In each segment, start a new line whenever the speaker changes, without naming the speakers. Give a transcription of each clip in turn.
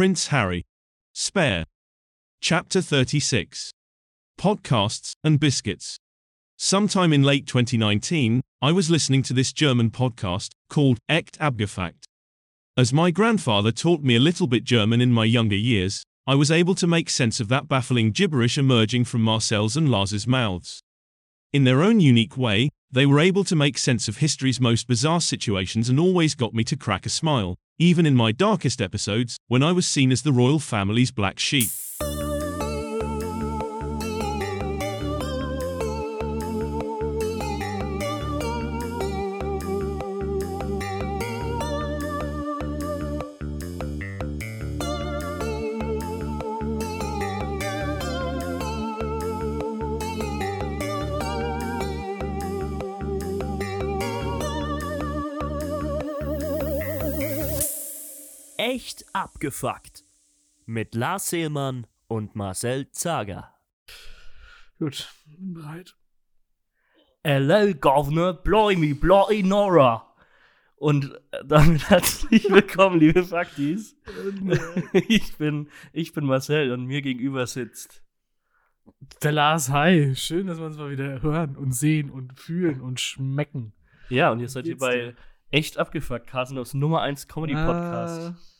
Prince Harry. Spare. Chapter 36. Podcasts and Biscuits. Sometime in late 2019, I was listening to this German podcast called Echt Abgefuckt. As my grandfather taught me a little bit German in my younger years, I was able to make sense of that baffling gibberish emerging from Marcel's and Lars's mouths. In their own unique way, they were able to make sense of history's most bizarre situations and always got me to crack a smile, even in my darkest episodes, when I was seen as the royal family's black sheep.
Abgefuckt. Mit Lars Seelmann und Marcel Zager.
Gut, bin bereit.
Hello, Governor, blimey, bloody Nora. Und damit herzlich willkommen, liebe Faktis. Ich bin, ich bin Marcel und mir gegenüber sitzt.
Der Lars, hi. Schön, dass wir uns mal wieder hören und sehen und fühlen und schmecken.
Ja, und ihr seid hier
geht's
bei? Echt abgefuckt, Carsten aus Nummer 1 Comedy Podcast.
Ah.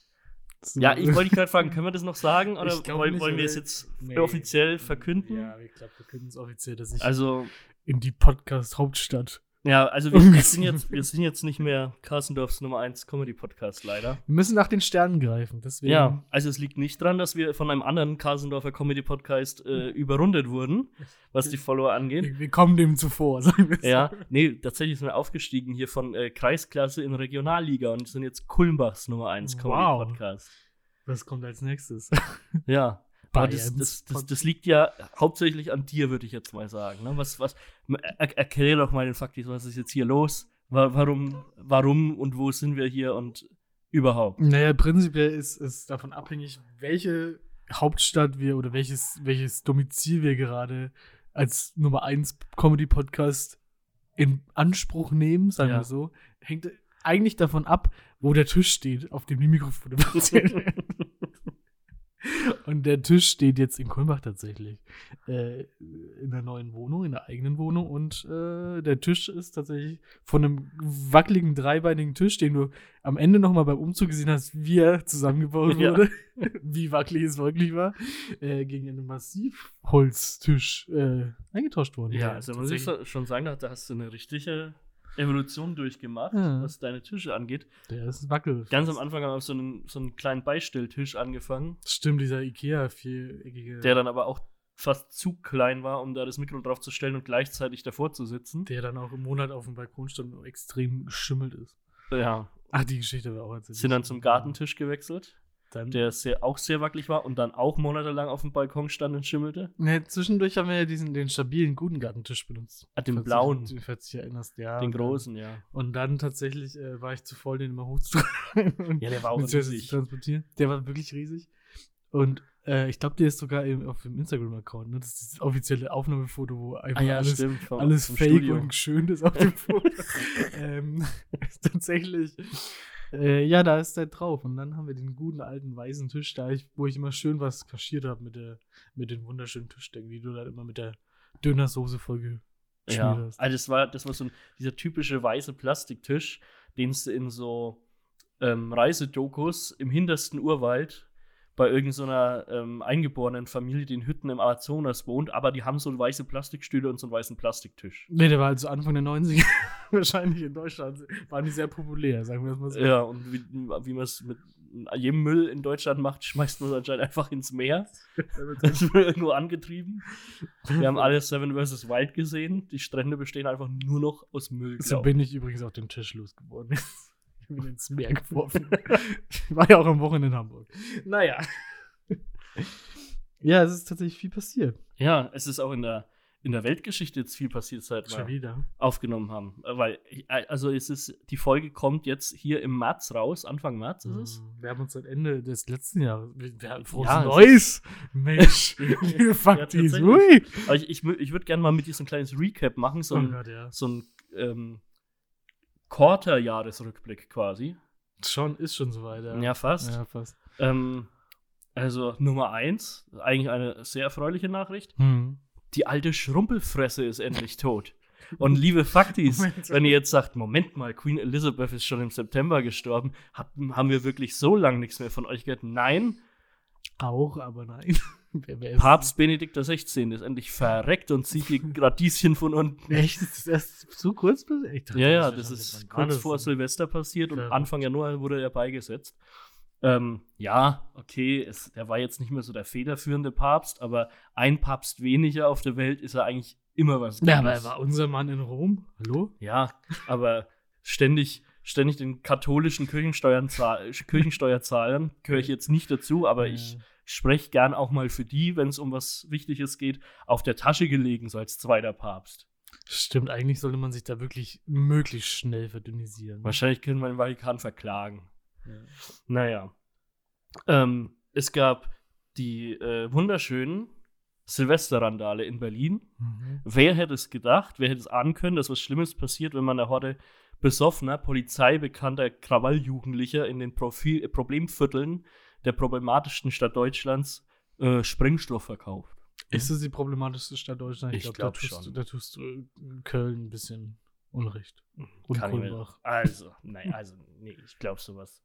Ja, ich wollte dich gerade fragen, können wir das noch sagen oder wollen,
nicht,
wollen wir es jetzt
Nee.
offiziell verkünden?
Ja, ich glaube, wir können es offiziell, dass ich
Also,
in die Podcast-Hauptstadt.
Ja, also wir, wir, sind jetzt, wir sind jetzt nicht mehr Carstendorfs Nummer 1 Comedy Podcast, leider.
Wir müssen nach den Sternen greifen. Deswegen.
Ja, also es liegt nicht dran, dass wir von einem anderen Carstendorfer Comedy Podcast äh, überrundet wurden, was die Follower angeht.
Wir, wir kommen dem zuvor, sagen wir
Ja, nee, tatsächlich sind wir aufgestiegen hier von äh, Kreisklasse in Regionalliga und sind jetzt Kulmbachs Nummer 1 Comedy
Wow.
Podcast.
Was kommt als nächstes?
Ja. Aber das, das, das, das liegt ja hauptsächlich an dir, würde ich jetzt mal sagen. Ne? Was, was, er, erklär doch mal den Faktis, was ist jetzt hier los? Wa- Warum, warum und wo sind wir hier und überhaupt?
Naja, prinzipiell ist es davon abhängig, welche Hauptstadt wir oder welches, welches Domizil wir gerade als Nummer 1 Comedy-Podcast in Anspruch nehmen, sagen
Ja.
wir so. Hängt eigentlich davon ab, wo der Tisch steht, auf dem die Mikrofone werden. Und der Tisch steht jetzt in Kulmbach tatsächlich. Äh, in der neuen Wohnung, in der eigenen Wohnung. Und äh, der Tisch ist tatsächlich von einem wackeligen, dreibeinigen Tisch, den du am Ende nochmal beim Umzug gesehen hast, wie er zusammengebaut
Ja.
wurde. wie wackelig es wirklich war. Äh, gegen einen Massivholztisch äh, eingetauscht worden.
Ja,
Der
also muss ich schon sagen, da hast du eine richtige Evolution durchgemacht,
Ja.
was deine Tische angeht.
Der ist wackel.
Ganz am Anfang haben wir auf so einen, so einen kleinen Beistelltisch angefangen,
Stimmt, dieser Ikea-viereckige.
der dann aber auch fast zu klein war, um da das Mikro drauf zu stellen und gleichzeitig davor zu sitzen.
der dann auch im Monat auf dem Balkon stand und extrem geschimmelt ist.
Ja,
Ach, die Geschichte war auch erzählt.
sind dann zum Gartentisch gewechselt,
Dann,
der sehr, auch sehr wackelig war und dann auch monatelang auf dem Balkon stand und schimmelte.
ne, zwischendurch haben wir ja diesen, den stabilen, guten Gartentisch benutzt.
Ah, den blauen.
Du, falls du dich erinnerst, ja.
Den großen, ja.
Und dann tatsächlich äh, war ich zu voll, den immer hochzutragen.
Ja, der war auch riesig.
zu transportieren. Der war wirklich riesig. Und äh, ich glaube, der ist sogar im, auf dem Instagram-Account. Ne? Das ist das offizielle Aufnahmefoto, wo einfach alles,
Ah stimmt. vom-
alles
vom
fake
Studio.
und schön ist auf dem Foto. ähm, tatsächlich. Äh, ja, da ist der drauf. Und dann haben wir den guten alten weißen Tisch da, ich, wo ich immer schön was kaschiert habe mit, der- mit den wunderschönen Tischdecken, die du dann immer mit der Dönersoße voll
Ja,
hast.
also das war, das war so ein, dieser typische weiße Plastiktisch, den es in so ähm, Reisedokus im hintersten Urwald bei irgendeiner ähm, eingeborenen Familie, die in Hütten im Amazonas wohnt, aber die haben so weiße Plastikstühle und so einen weißen Plastiktisch.
Nee, der war also Anfang der 90er. Wahrscheinlich in Deutschland waren die sehr populär, sagen wir es mal so.
Ja, und wie, wie man es mit jedem Müll in Deutschland macht, schmeißt man es anscheinend einfach ins Meer. Das wird irgendwo angetrieben. Wir haben alle Seven vs. Wild gesehen. Die Strände bestehen einfach nur noch aus Müll.
So bin ich übrigens auf dem Tisch losgeworden. Ich bin ins Meer geworfen. ich war ja auch am Wochenende in Hamburg. Naja. ja, es ist tatsächlich viel passiert.
Ja, es ist auch in der, in der Weltgeschichte jetzt viel passiert, seit
Schon
wir
wieder.
aufgenommen haben. Weil, äh, also es ist, die Folge kommt jetzt hier im März raus, Anfang März ist es.
Wir haben uns seit Ende des letzten Jahres. Wir, wir haben frohes
Ja, es
Neues. Mensch. Faktis.
tatsächlich.
Ui.
Aber ich, ich, ich würde gerne mal mit dir so ein kleines Recap machen, so
Oh
ein,
Gott, ja.
so ein ähm, Quarter-Jahresrückblick quasi.
Schon, ist schon soweit. Ja,
Ja, fast.
Ja, fast.
Ähm, Also Nummer eins, eigentlich eine sehr erfreuliche Nachricht.
Hm.
Die alte Schrumpelfresse ist endlich tot. Und liebe Faktis, wenn ihr jetzt sagt, Moment mal, Queen Elizabeth ist schon im September gestorben, hab, haben wir wirklich so lange nichts mehr von euch gehört? Nein,
Auch, aber nein. wer,
Papst Benedikt XVI. ist endlich verreckt und zieht hier Radieschen von unten.
Echt? Ist das erst so kurz? Dachte,
Ja, ja, das
schon
ist kurz vor. Silvester passiert und. Anfang Januar wurde er beigesetzt. Ähm, ja, okay, es, er war jetzt nicht mehr so der federführende Papst, aber ein Papst weniger auf der Welt ist er eigentlich immer was
Ja, aber er war unser Mann in Rom. Hallo?
Ja, aber ständig, ständig den katholischen Kirchensteuern zahl- Kirchensteuer zahlen, gehöre ich jetzt nicht dazu, aber ich
Ja.
spreche gern auch mal für die, wenn es um was Wichtiges geht, auf der Tasche gelegen, so als zweiter Papst.
Stimmt, eigentlich sollte man sich da wirklich möglichst schnell verdünnisieren.
Wahrscheinlich können wir den Vatikan verklagen. Naja. Ähm, es gab die äh, wunderschönen Silvesterrandale in Berlin.
Mhm.
Wer hätte es gedacht, wer hätte es ahnen können, dass was Schlimmes passiert, wenn man einer Horde besoffener, polizeibekannter Krawalljugendlicher in den Profil äh, Problemvierteln der problematischsten Stadt Deutschlands äh, Sprengstoff verkauft.
Ist es die problematischste Stadt Deutschlands?
Ich
glaub,
glaub
da tust,
schon.
Da tust du äh, Köln ein bisschen Unrecht. Und
Kann ich mir-
Kulmbach.
Also, nein, also, nee, ich glaube sowas.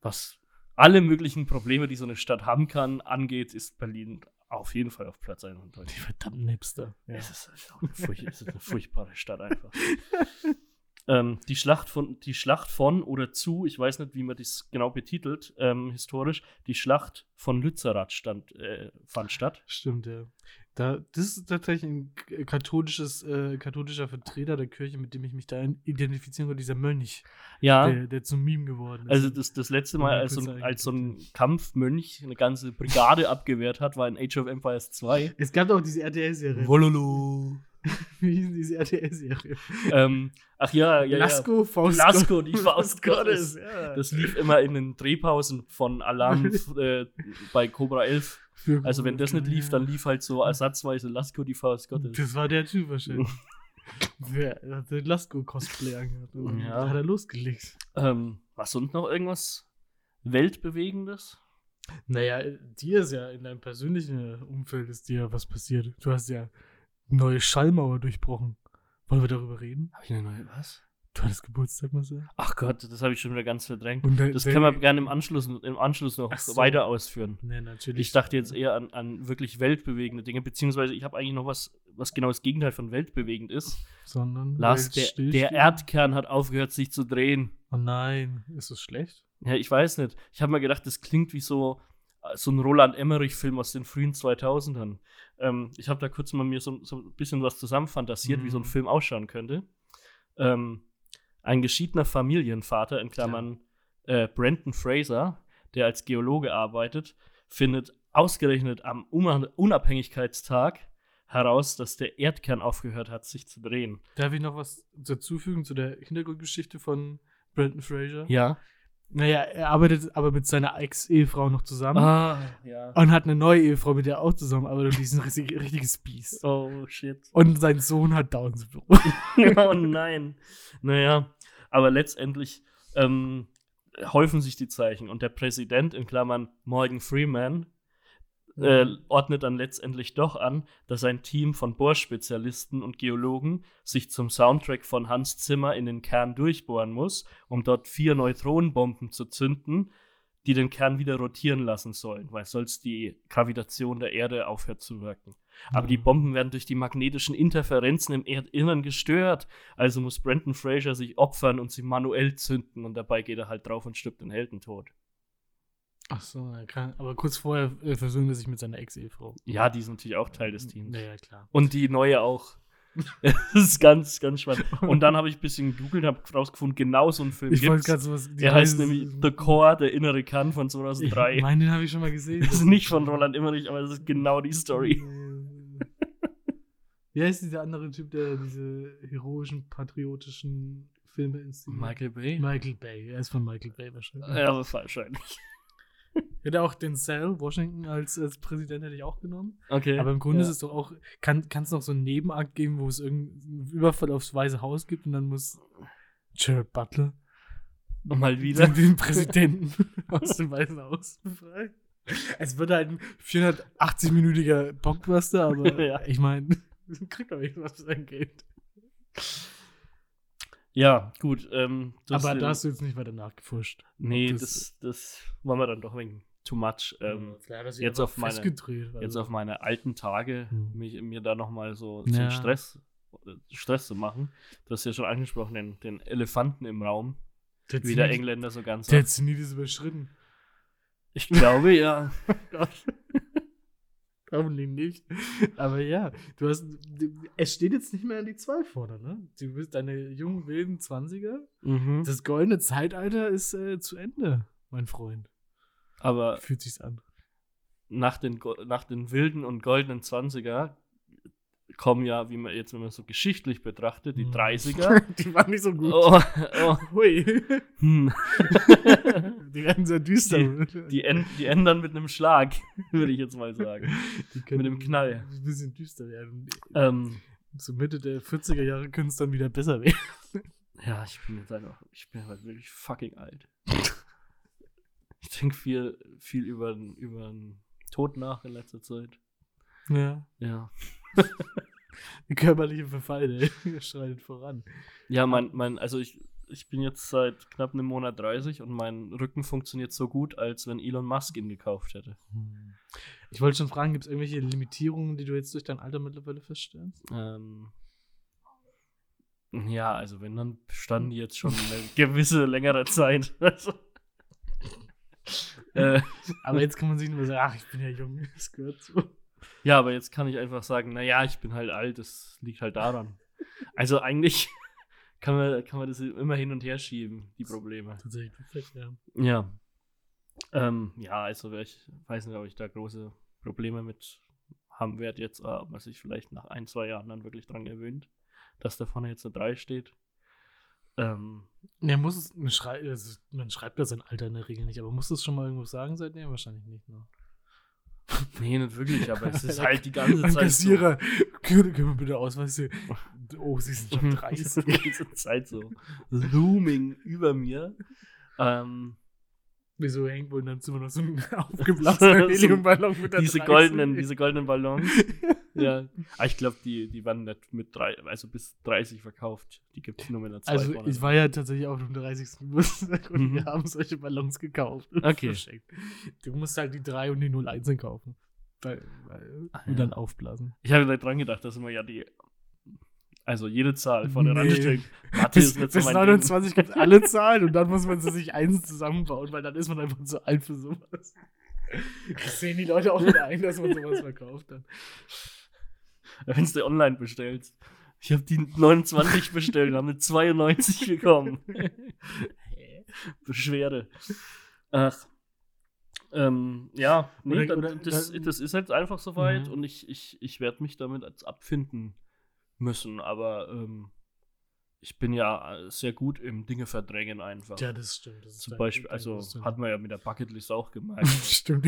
Was alle möglichen Probleme, die so eine Stadt haben kann, angeht, ist Berlin auf jeden Fall auf Platz 1 in
Die
Deutschland.
verdammten Hipster. Ja.
Es ist, auch eine, furch es ist eine furchtbare Stadt einfach. ähm, die, Schlacht von, die Schlacht von oder zu, ich weiß nicht, wie man das genau betitelt, ähm, historisch, die Schlacht von Lützerath stand, äh, fand statt.
Stimmt, ja. Da, das ist tatsächlich ein katholisches, äh, katholischer Vertreter der Kirche, mit dem ich mich da identifizieren konnte, dieser Mönch,
Ja,
der, der zum Meme geworden ist.
also das, das letzte Mal, als so, ein, als so ein. Kampfmönch eine ganze Brigade abgewehrt hat, war in Age of Empires 2.
es gab doch diese RTL-Serie.
Wololo.
Wie hieß diese RTL-Serie?
ähm, ach ja, ja, ja.
Lasko, Faust
Lasko, die Faust
Gottes.
Gottes.
Ja.
Das lief immer in den Drehpausen von Alarm äh, bei Cobra 11.
Für-
Also wenn das nicht lief, dann lief halt so ersatzweise Lasko, die Faust Gottes.
Das war der Typ wahrscheinlich. Wer hat den Lasko-Cosplay angehört? Und
Ja.
Da hat er losgelegt.
Ähm, was sonst noch irgendwas Weltbewegendes?
Naja, dir ist ja in deinem persönlichen Umfeld ist dir was passiert. Du hast ja neue Schallmauer durchbrochen. Wollen wir darüber reden?
Habe ich eine neue was?
Du hattest Geburtstag, Marcel.
Ach Gott, das habe ich schon wieder ganz verdrängt.
Und da-
Das
da-
können wir gerne im Anschluss, im Anschluss noch
so.
weiter ausführen.
Nee, natürlich.
Ich dachte jetzt eher an, an wirklich weltbewegende Dinge, beziehungsweise ich habe eigentlich noch was, was genau das Gegenteil von weltbewegend ist.
Sondern
Lars, der, der Erdkern hat aufgehört, sich zu drehen.
Oh nein, ist das schlecht?
Ja, ich weiß nicht. Ich habe mir gedacht, das klingt wie so, so ein Roland Emmerich-Film aus den frühen 2000ern. Ähm, ich habe da kurz mal mir so, so ein bisschen was zusammenfantasiert, wie so ein
Mhm.
Film ausschauen könnte. Ähm, ein geschiedener Familienvater, in Klammern äh, Brandon Fraser, der als Geologe arbeitet, findet ausgerechnet am Una- Unabhängigkeitstag heraus, dass der Erdkern aufgehört hat, sich zu drehen.
Darf ich noch was dazufügen zu der Hintergrundgeschichte von Brandon Fraser?
Ja.
Naja, er arbeitet aber mit seiner Ex-Ehefrau noch zusammen.
Ah, ja.
Und hat eine neue Ehefrau, mit der er auch zusammenarbeitet. Und die ist ein richtig- richtiges Biest.
Oh, shit.
Und sein Sohn hat Down-Syndrom.
oh nein. Naja, aber letztendlich ähm, häufen sich die Zeichen und der Präsident in Klammern Morgan Freeman äh, ordnet dann letztendlich doch an, dass ein Team von Bohrspezialisten und Geologen sich zum Soundtrack von Hans Zimmer in den Kern durchbohren muss, um dort vier Neutronenbomben zu zünden, die den Kern wieder rotieren lassen sollen, weil sonst die Gravitation der Erde aufhört zu wirken. Aber die
Mhm.
Bomben werden durch die magnetischen Interferenzen im Erdinnern gestört. Also muss Brandon Fraser sich opfern und sie manuell zünden und dabei geht er halt drauf und stirbt den Heldentod.
Ach so, er kann, aber kurz vorher äh, versöhnt er sich mit seiner Ex-Ehefrau.
Ja, die ist natürlich auch Teil des Teams.
Ja, ja, klar.
Und die neue auch. das ist ganz, ganz spannend. Und dann habe ich ein bisschen gegoogelt und habe rausgefunden, genau so einen Film
Ich wollte
gibt's.
gerade sowas.
Der heißt nämlich The Core, der innere Kern von 2003.
Ich meine, den habe ich schon mal gesehen.
das ist nicht von Roland Emmerich, aber das ist genau die Story.
Wie heißt dieser andere Typ, der diese heroischen, patriotischen Filme inszeniert?
Michael Bay?
Michael Bay. Er ist von Michael Bay wahrscheinlich.
Ja, wahrscheinlich.
Hätte auch den Cell, Washington, als, als Präsident hätte ich auch genommen.
Okay.
Aber im Grunde
ja.
ist es doch auch, kann es noch so einen Nebenakt geben, wo es irgendeinen Überfall aufs Weiße Haus gibt und dann muss Jared Butler
Mal wieder.
den, den Präsidenten aus dem Weißen Haus befreien. Es wird halt ein 480-minütiger Blockbuster, aber
Ja.
ich meine, kriegt doch irgendwas für sein Geld.
Ja, gut. Ähm, du
Aber da hast du jetzt nicht weiter nachgefuscht.
Nee,
das-
das, das wollen wir dann doch wegen too much. Ähm,
hat sich
jetzt auf meine-
festgedreht,
jetzt
also.
auf meine alten Tage
Hm.
mich, mir da nochmal so,
Ja.
so einen Stress, Stress zu machen. Du hast ja schon angesprochen, den, den Elefanten im Raum,
Der
wie der Engländer so ganz
Der
sagt.
Zenit ist überschritten.
Ich glaube ja.
Hoffentlich nicht. Aber ja, du hast. Es steht jetzt nicht mehr an die zwei vorne, ne? Du bist deine jungen, wilden 20er.
Mhm.
Das goldene Zeitalter ist äh, zu Ende, mein Freund.
Aber
Fühlt sich's an.
nach den, nach den wilden und goldenen 20er kommen ja, wie man jetzt, wenn man so geschichtlich betrachtet, die
Hm.
30er.
die waren nicht so gut.
oh, oh,
Hui.
hm.
die werden sehr düster.
die, die ändern mit einem Schlag, würde ich jetzt mal sagen. Mit dem Knall.
Ein bisschen düster werden.
Ähm,
So Mitte der 40er Jahre können es dann wieder besser werden.
ja, ich bin jetzt einfach, ich bin halt wirklich fucking alt. ich denke viel, viel über, den- über den Tod nach in letzter Zeit.
Ja.
Ja.
Der körperliche Verfall, der schreitet voran.
Ja, mein, mein, also ich, ich bin jetzt seit knapp einem Monat 30 und mein Rücken funktioniert so gut, als wenn Elon Musk ihn gekauft hätte.
Ich wollte schon fragen, gibt es irgendwelche Limitierungen, die du jetzt durch dein Alter mittlerweile feststellst?
Ähm, ja, also wenn, dann bestanden die jetzt schon eine gewisse längere Zeit. Also, äh,
Aber jetzt kann man sich nur sagen, ach, ich bin ja jung, das gehört so.
Ja, aber jetzt kann ich einfach sagen, naja, ich bin halt alt, das liegt halt daran. Also eigentlich kann man, kann man das immer hin und her schieben, die Probleme.
Tatsächlich perfekt, ja.
Ja. Ähm, ja, also ich weiß nicht, ob ich da große Probleme mit haben werde jetzt, ob man sich vielleicht nach ein, zwei Jahren dann wirklich dran gewöhnt, dass da vorne jetzt eine 3 steht. Ähm,
Ja, muss es, man, schrei also, man schreibt ja sein Alter in der Regel nicht, aber muss es schon mal irgendwo sagen seitdem? Wahrscheinlich nicht, ne?
nee, nicht wirklich, aber es ist halt die ganze Zeit
Kassierer, können, können wir bitte Ausweis sehen? Oh, sie sind
so.
schon
die
30.
ganze Zeit so looming über mir. Ähm,
Wieso hängt wohl in deinem Zimmer noch so ein aufgeblasener Heliumballon mit der
diese
30?
goldenen, diese goldenen Ballons. ja. Aber ich glaube, die, die waren nicht mit drei, also bis 30 verkauft. Die gibt es nur mit einer 2
Also ich war ja tatsächlich auf dem 30. Geburtstag und
Mhm.
wir haben solche Ballons gekauft. und
Okay.
verschenkt. Du musst halt die 3 und die 01 kaufen. Weil, weil,
Ah,
und
ja.
dann aufblasen.
Ich habe da dran gedacht, dass immer ja die. Also jede Zahl vorne
Nee.
ran steht. Mathe
Bis,
ist nicht so
bis
mein
29 gibt alle Zahlen und dann muss man sie sich eins zusammenbauen, weil dann ist man einfach zu alt für sowas. Das sehen die Leute auch wieder ein, dass man sowas verkauft dann.
Ding. Wenn du online bestellst. Ich habe die 29 bestellt, haben eine 92 bekommen. Beschwerde. Ach. Ähm, ja, nee,
Oder- oder-
das, das ist jetzt einfach soweit
Mhm.
und ich, ich, ich werde mich damit als abfinden müssen, aber ähm, ich bin ja äh, sehr gut im Dinge verdrängen einfach.
Ja, das stimmt. Das
Zum Beispiel,
dein
also hat man ja mit der Bucketlist auch gemerkt.
Stimmt.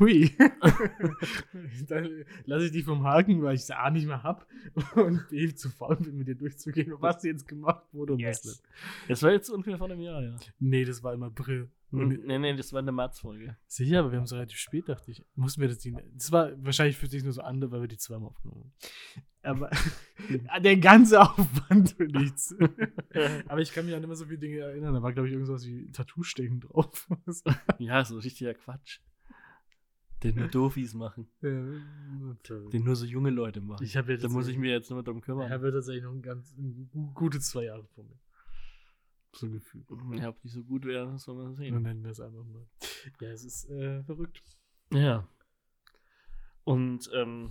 Hui. Dann lasse ich dich vom Haken, weil ich es A nicht mehr hab und B zu faul bin, mit dir durchzugehen, was jetzt gemacht wurde und was
Yes.
nicht.
Das war jetzt ungefähr vor einem Jahr, ja.
Nee, das war im April. Und
Nee, nee, das war eine März-Folge.
Sicher, aber wir haben es relativ spät, dachte ich. Mussten wir das die. Das war wahrscheinlich für dich nur so an, weil wir die zweimal aufgenommen haben. Aber der ganze Aufwand für nichts. aber ich kann mich an immer so viele Dinge erinnern. Da war, glaube ich, irgendwas wie Tattoo-Stecken drauf.
ja, so richtiger Quatsch. Den nur Dofis machen.
Ja,
Den nur so junge Leute machen.
ich ja
da muss ich mir jetzt nur drum
Ich
kümmern.
habe ja tatsächlich noch ein ganz ein gu- gute zwei Jahre vor mir. So ein Gefühl.
Ja, ob die so gut wären, soll man
Dann
sehen.
nennen wir es einfach mal. Ja, es ist äh, verrückt.
Ja. Und ähm,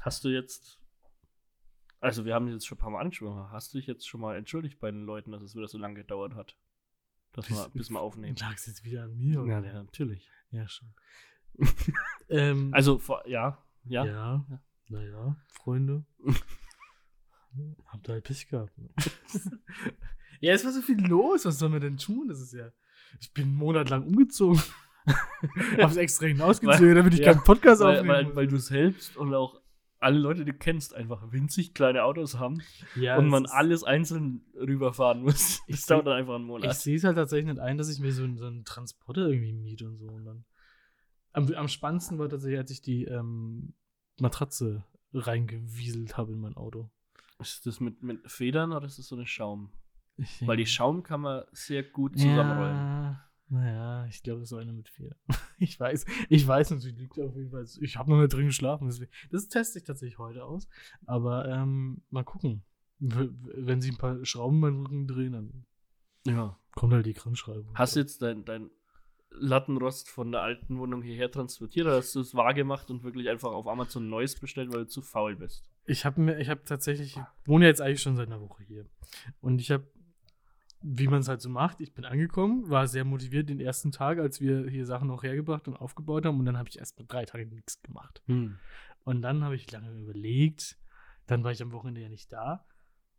hast du jetzt, also wir haben jetzt schon ein paar Mal angesprochen, hast du dich jetzt schon mal entschuldigt bei den Leuten, dass es wieder so lange gedauert hat? Dass wir, bis wir aufnehmen.
Lag es jetzt wieder an mir?
Ja,
oder?
ja, natürlich.
ja schon. ähm,
Also, ja, ja.
Ja.
Ja.
Naja, Freunde. Habt ihr halt Pech gehabt. Ne? ja, es war so viel los. Was sollen wir denn tun? Das ist ja. Ich bin einen Monat lang umgezogen. Hab's extra hinausgezogen, damit ich
ja,
keinen Podcast
weil,
aufnehmen
weil, weil du selbst und auch alle Leute, die du kennst, einfach winzig kleine Autos haben
ja,
und man alles einzeln rüberfahren muss.
Ich
Das dauert dann einfach einen
Ich
Monat.
sehe es halt tatsächlich nicht ein, dass ich mir so, einen- so einen Transporter irgendwie miete und so. Und dann, Am, am spannendsten war tatsächlich, als ich die ähm, Matratze reingewieselt habe in mein Auto.
Ist das mit, mit Federn oder ist das so eine Schaum?
Ich,
Weil die Schaum kann man sehr gut zusammenrollen.
Ja, naja, ich glaube, so eine mit vier. Ich weiß, ich weiß natürlich, liegt auf jeden Fall. Ich habe noch nicht drin geschlafen. Deswegen, das teste ich tatsächlich heute aus. Aber ähm, mal gucken. Wenn sie ein paar Schrauben beim Rücken drehen, dann
Ja.
kommt halt die Krankschreibung.
Hast du jetzt dein, dein Lattenrost von der alten Wohnung hierher transportiert oder hast du es wahr gemacht und wirklich einfach auf Amazon Neues bestellt, weil du zu faul bist?
Ich habe mir, ich habe tatsächlich, ich wohne jetzt eigentlich schon seit einer Woche hier. Und ich habe, wie man es halt so macht, ich bin angekommen, war sehr motiviert den ersten Tag, als wir hier Sachen noch hergebracht und aufgebaut haben. Und dann habe ich erst mal drei Tage nichts gemacht. Und dann habe ich lange überlegt. Dann war ich am Wochenende ja nicht da.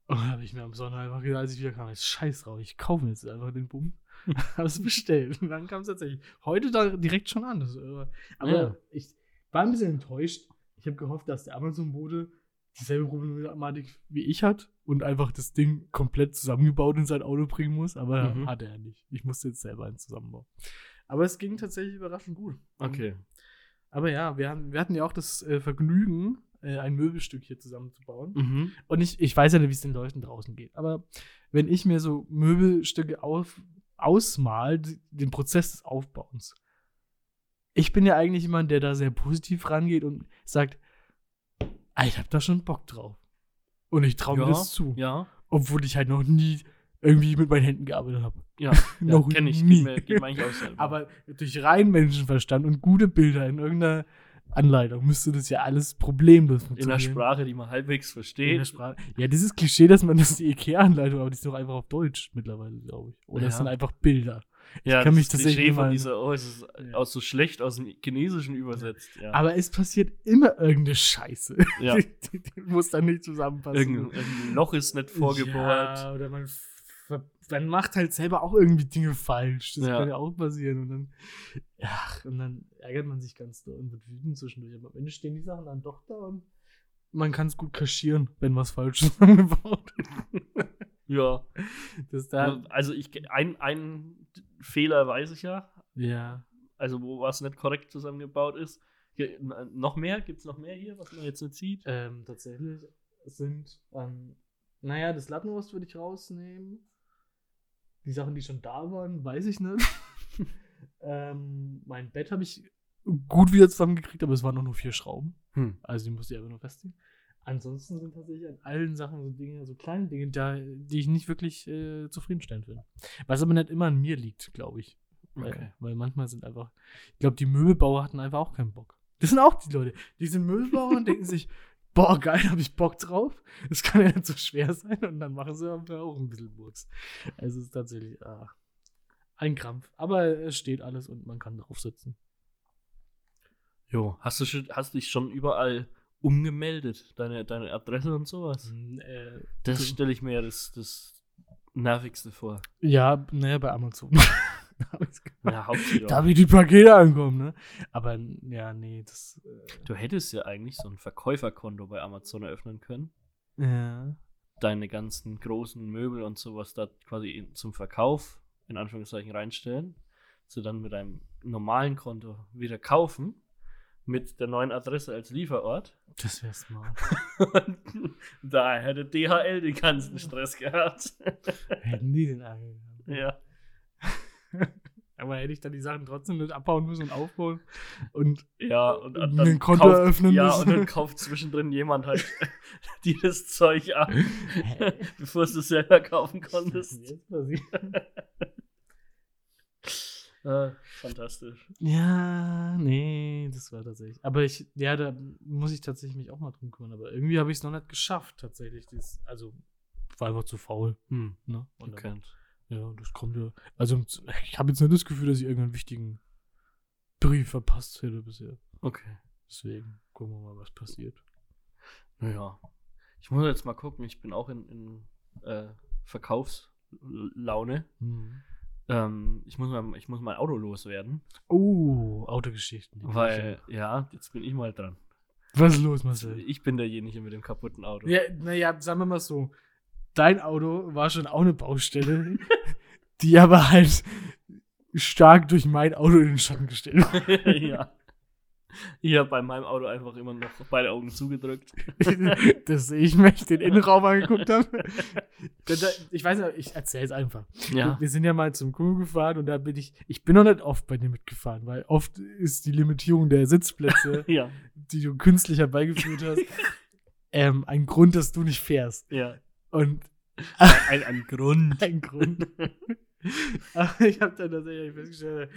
Und dann habe ich mir am Sonntag einfach gedacht, als ich wieder kam, jetzt scheiß drauf, ich kaufe mir jetzt einfach den Bumm. habe es bestellt. Und dann kam es tatsächlich heute da direkt schon an. Aber
Ja.
ich war ein bisschen enttäuscht. Ich habe gehofft, dass der Amazon-Bote dieselbe Problematik wie ich hat und einfach das Ding komplett zusammengebaut in sein Auto bringen muss. Aber
Mhm.
hat er nicht. Ich musste jetzt selber eins zusammenbauen. Aber es ging tatsächlich überraschend gut.
Okay.
Aber ja, wir, haben, wir hatten ja auch das äh, Vergnügen, äh, ein Möbelstück hier zusammenzubauen.
Mhm.
Und ich, ich weiß ja nicht, wie es den Leuten draußen geht. Aber wenn ich mir so Möbelstücke auf, ausmal, den Prozess des Aufbauens. Ich bin ja eigentlich jemand, der da sehr positiv rangeht und sagt, "Ah, ich hab da schon Bock drauf. Und ich traue mir
Ja,
das zu.
Ja.
Obwohl ich halt noch nie irgendwie mit meinen Händen gearbeitet habe.
Ja, ja
Noch
kenne ich.
nie.
Geht mir, geht mir eigentlich auch selber.
Aber durch rein Menschenverstand und gute Bilder in irgendeiner Anleitung müsste das ja alles problemlos
in
funktionieren.
einer Sprache, die man halbwegs
In der
versteht.
Sprache. Ja, dieses Klischee, dass man das die IKEA-Anleitung, aber die ist doch einfach auf Deutsch mittlerweile, glaube ich. Oder es
Ja.
sind einfach Bilder.
Ja,
kann
das
mich tatsächlich
Klischee von dieser, oh, es ist
Ja.
auch so schlecht aus dem Chinesischen übersetzt. Ja.
Aber es passiert immer irgendeine Scheiße.
Ja.
Die, die, muss dann nicht zusammenpassen.
Irgendein, irgendein Loch ist nicht vorgebohrt.
Ja, oder man, man macht halt selber auch irgendwie Dinge falsch. Das
Ja.
kann ja auch passieren. Und dann, ach, und dann ärgert man sich ganz doll und wird wütend zwischendurch. Aber am Ende stehen die Sachen dann doch da und man kann es gut kaschieren, wenn was falsch zusammengebaut ist.
Ja.
Das da,
Also ich ein, ein Fehler weiß ich ja.
ja.
Also wo was nicht korrekt zusammengebaut ist. Hier, noch mehr? Gibt es noch mehr hier, was man jetzt nicht sieht?
Ähm, tatsächlich sind, ähm, naja, das Lattenrost würde ich rausnehmen. Die Sachen, die schon da waren, weiß ich nicht. ähm, mein Bett habe ich gut wieder zusammengekriegt, aber es waren noch nur vier Schrauben.
Hm.
Also die musste ich einfach nur festziehen. Ansonsten sind tatsächlich an allen Sachen so Dinge, so kleine Dinge, da, die ich nicht wirklich äh, zufriedenstellend finde. Was aber nicht immer an mir liegt, glaube ich. Weil,
Okay.
weil manchmal sind einfach, ich glaube, die Möbelbauer hatten einfach auch keinen Bock. Das sind auch die Leute, die sind Möbelbauer und denken sich, boah, geil, habe ich Bock drauf. Das kann ja nicht so schwer sein und dann machen sie aber auch ein bisschen Burgs. Also es ist tatsächlich ah, ein Krampf. Aber es steht alles und man kann drauf sitzen.
Jo. Hast du schon, hast dich schon überall umgemeldet? Deine, deine Adresse und sowas?
Äh,
Das stelle ich mir ja das, das Nervigste vor.
ja, naja, bei Amazon.
Ja.
Da wie die Pakete ankommen, ne? Aber ja, nee, das.
Du hättest ja eigentlich so ein Verkäuferkonto bei Amazon eröffnen können.
Äh, ja.
Deine ganzen großen Möbel und sowas da quasi zum Verkauf, in Anführungszeichen, reinstellen. Sie dann mit einem normalen Konto wieder kaufen. Mit der neuen Adresse als Lieferort.
Das wäre smart.
Da hätte DHL den ganzen Stress gehabt.
Hätten die den angegangen.
ja.
Aber hätte ich dann die Sachen trotzdem nicht abbauen müssen und aufbauen. Und
Ja, und, und
Ein Konto eröffnen
Ja,
müssen.
und dann kauft zwischendrin jemand halt dir das Zeug ab, bevor du es selber kaufen
was ist
konntest.
jetzt passiert?
Fantastisch.
Ja, nee, das war tatsächlich. Aber ich, ja, da muss ich tatsächlich mich auch mal drum kümmern. Aber irgendwie habe ich es noch nicht geschafft, tatsächlich. Das, also, war einfach zu faul.
Hm.
Ne? Und dann-
Okay.
Ja, das kommt ja. Also, ich habe jetzt nicht das Gefühl, dass ich irgendeinen wichtigen Brief verpasst hätte bisher.
okay.
Deswegen gucken wir mal, was passiert.
Naja. Ich muss jetzt mal gucken. Ich bin auch in, in äh, Verkaufslaune.
Hm.
Ähm, ich, muss mal, ich muss mein Auto loswerden.
Oh, Autogeschichten.
Weil, ja, jetzt bin ich mal dran.
Was ist los, Marcel?
Ich bin derjenige mit dem kaputten Auto.
Ja, naja, sagen wir mal so. Dein Auto war schon auch eine Baustelle, die aber halt stark durch mein Auto in den Schatten gestellt wurde.
ja. Ich habe bei meinem Auto einfach immer noch beide Augen zugedrückt.
dass ich mich den Innenraum angeguckt habe. Ich weiß nicht, ich erzähle es einfach.
Ja.
Wir sind ja mal zum Kuh gefahren und da bin ich, ich bin noch nicht oft bei dir mitgefahren, weil oft ist die Limitierung der Sitzplätze,
Ja.
die du künstlich herbeigeführt hast, ähm, ein Grund, dass du nicht fährst.
Ja.
Und
Ein, ein Grund.
ein Grund. Aber ich habe dann tatsächlich festgestellt,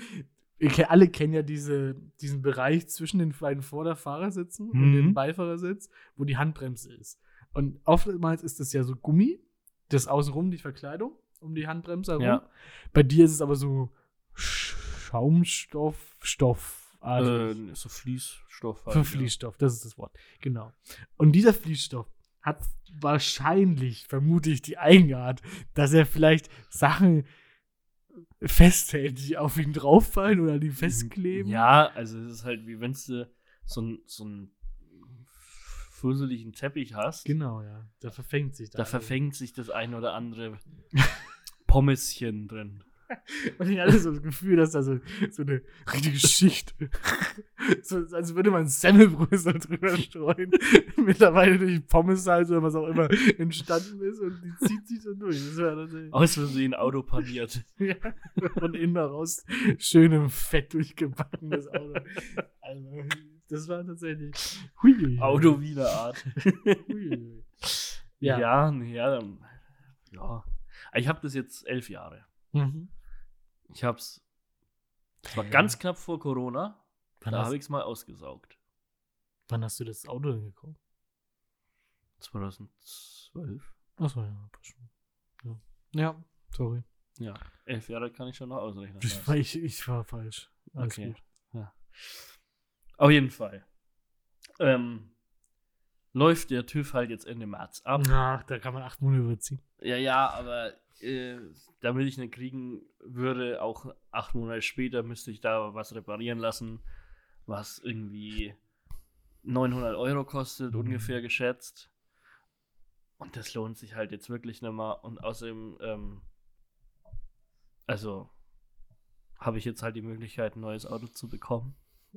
wir alle kennen ja diese, diesen Bereich zwischen den beiden Vorderfahrersitzen und
Mhm.
dem Beifahrersitz, wo die Handbremse ist. Und oftmals ist das ja so Gummi, das außenrum die Verkleidung um die Handbremse herum.
Ja.
Bei dir ist es aber so Sch- Schaumstoff, Stoff.
Äh, so Fließstoff. halt,
Für
ja.
Fließstoff, das ist das Wort. Genau. Und dieser Fließstoff hat wahrscheinlich, vermute ich, die Eigenart, dass er vielleicht Sachen festhält, die auf ihn drauffallen oder die festkleben.
Ja, also es ist halt wie wenn du so, ein, so einen fusseligen Teppich hast.
Genau, ja. Da verfängt sich
Da
alles.
verfängt sich das ein oder andere Pommeschen drin.
Und ich hatte so das Gefühl, dass da so, so eine richtige Schicht, so, als würde man Semmelbrösel drüber streuen, mittlerweile durch Pommes-Salz oder was auch immer entstanden ist und die zieht sich so durch. Das war
Aus Versehen Auto paniert.
ja, von innen heraus schönem Fett durchgebackenes Auto. Also, das war tatsächlich hui.
Auto wieder Art.
Hui.
Ja,
Ja.
ja, ja. Ich habe das jetzt elf Jahre.
Mhm.
Ich hab's. Es war
Ja.
ganz knapp vor Corona.
Wann,
Da habe ich es mal ausgesaugt.
wann hast du das Auto denn gekauft?
2012.
Achso, ja, schon. Ja. ja, sorry.
Ja, elf Jahre kann ich schon noch ausrechnen.
Ich, war- ich, ich war falsch. Alles
Okay.
gut.
Auf jeden Fall. Ähm, läuft der TÜV halt jetzt Ende März ab.
Ach, da kann man acht Monate überziehen.
Ja, ja, aber äh, damit ich nicht kriegen würde, auch acht Monate später müsste ich da was reparieren lassen, was irgendwie 900 Euro kostet,
Mhm.
ungefähr geschätzt. Und das lohnt sich halt jetzt wirklich nicht mehr. Und außerdem, ähm, also habe ich jetzt halt die Möglichkeit, ein neues Auto zu bekommen.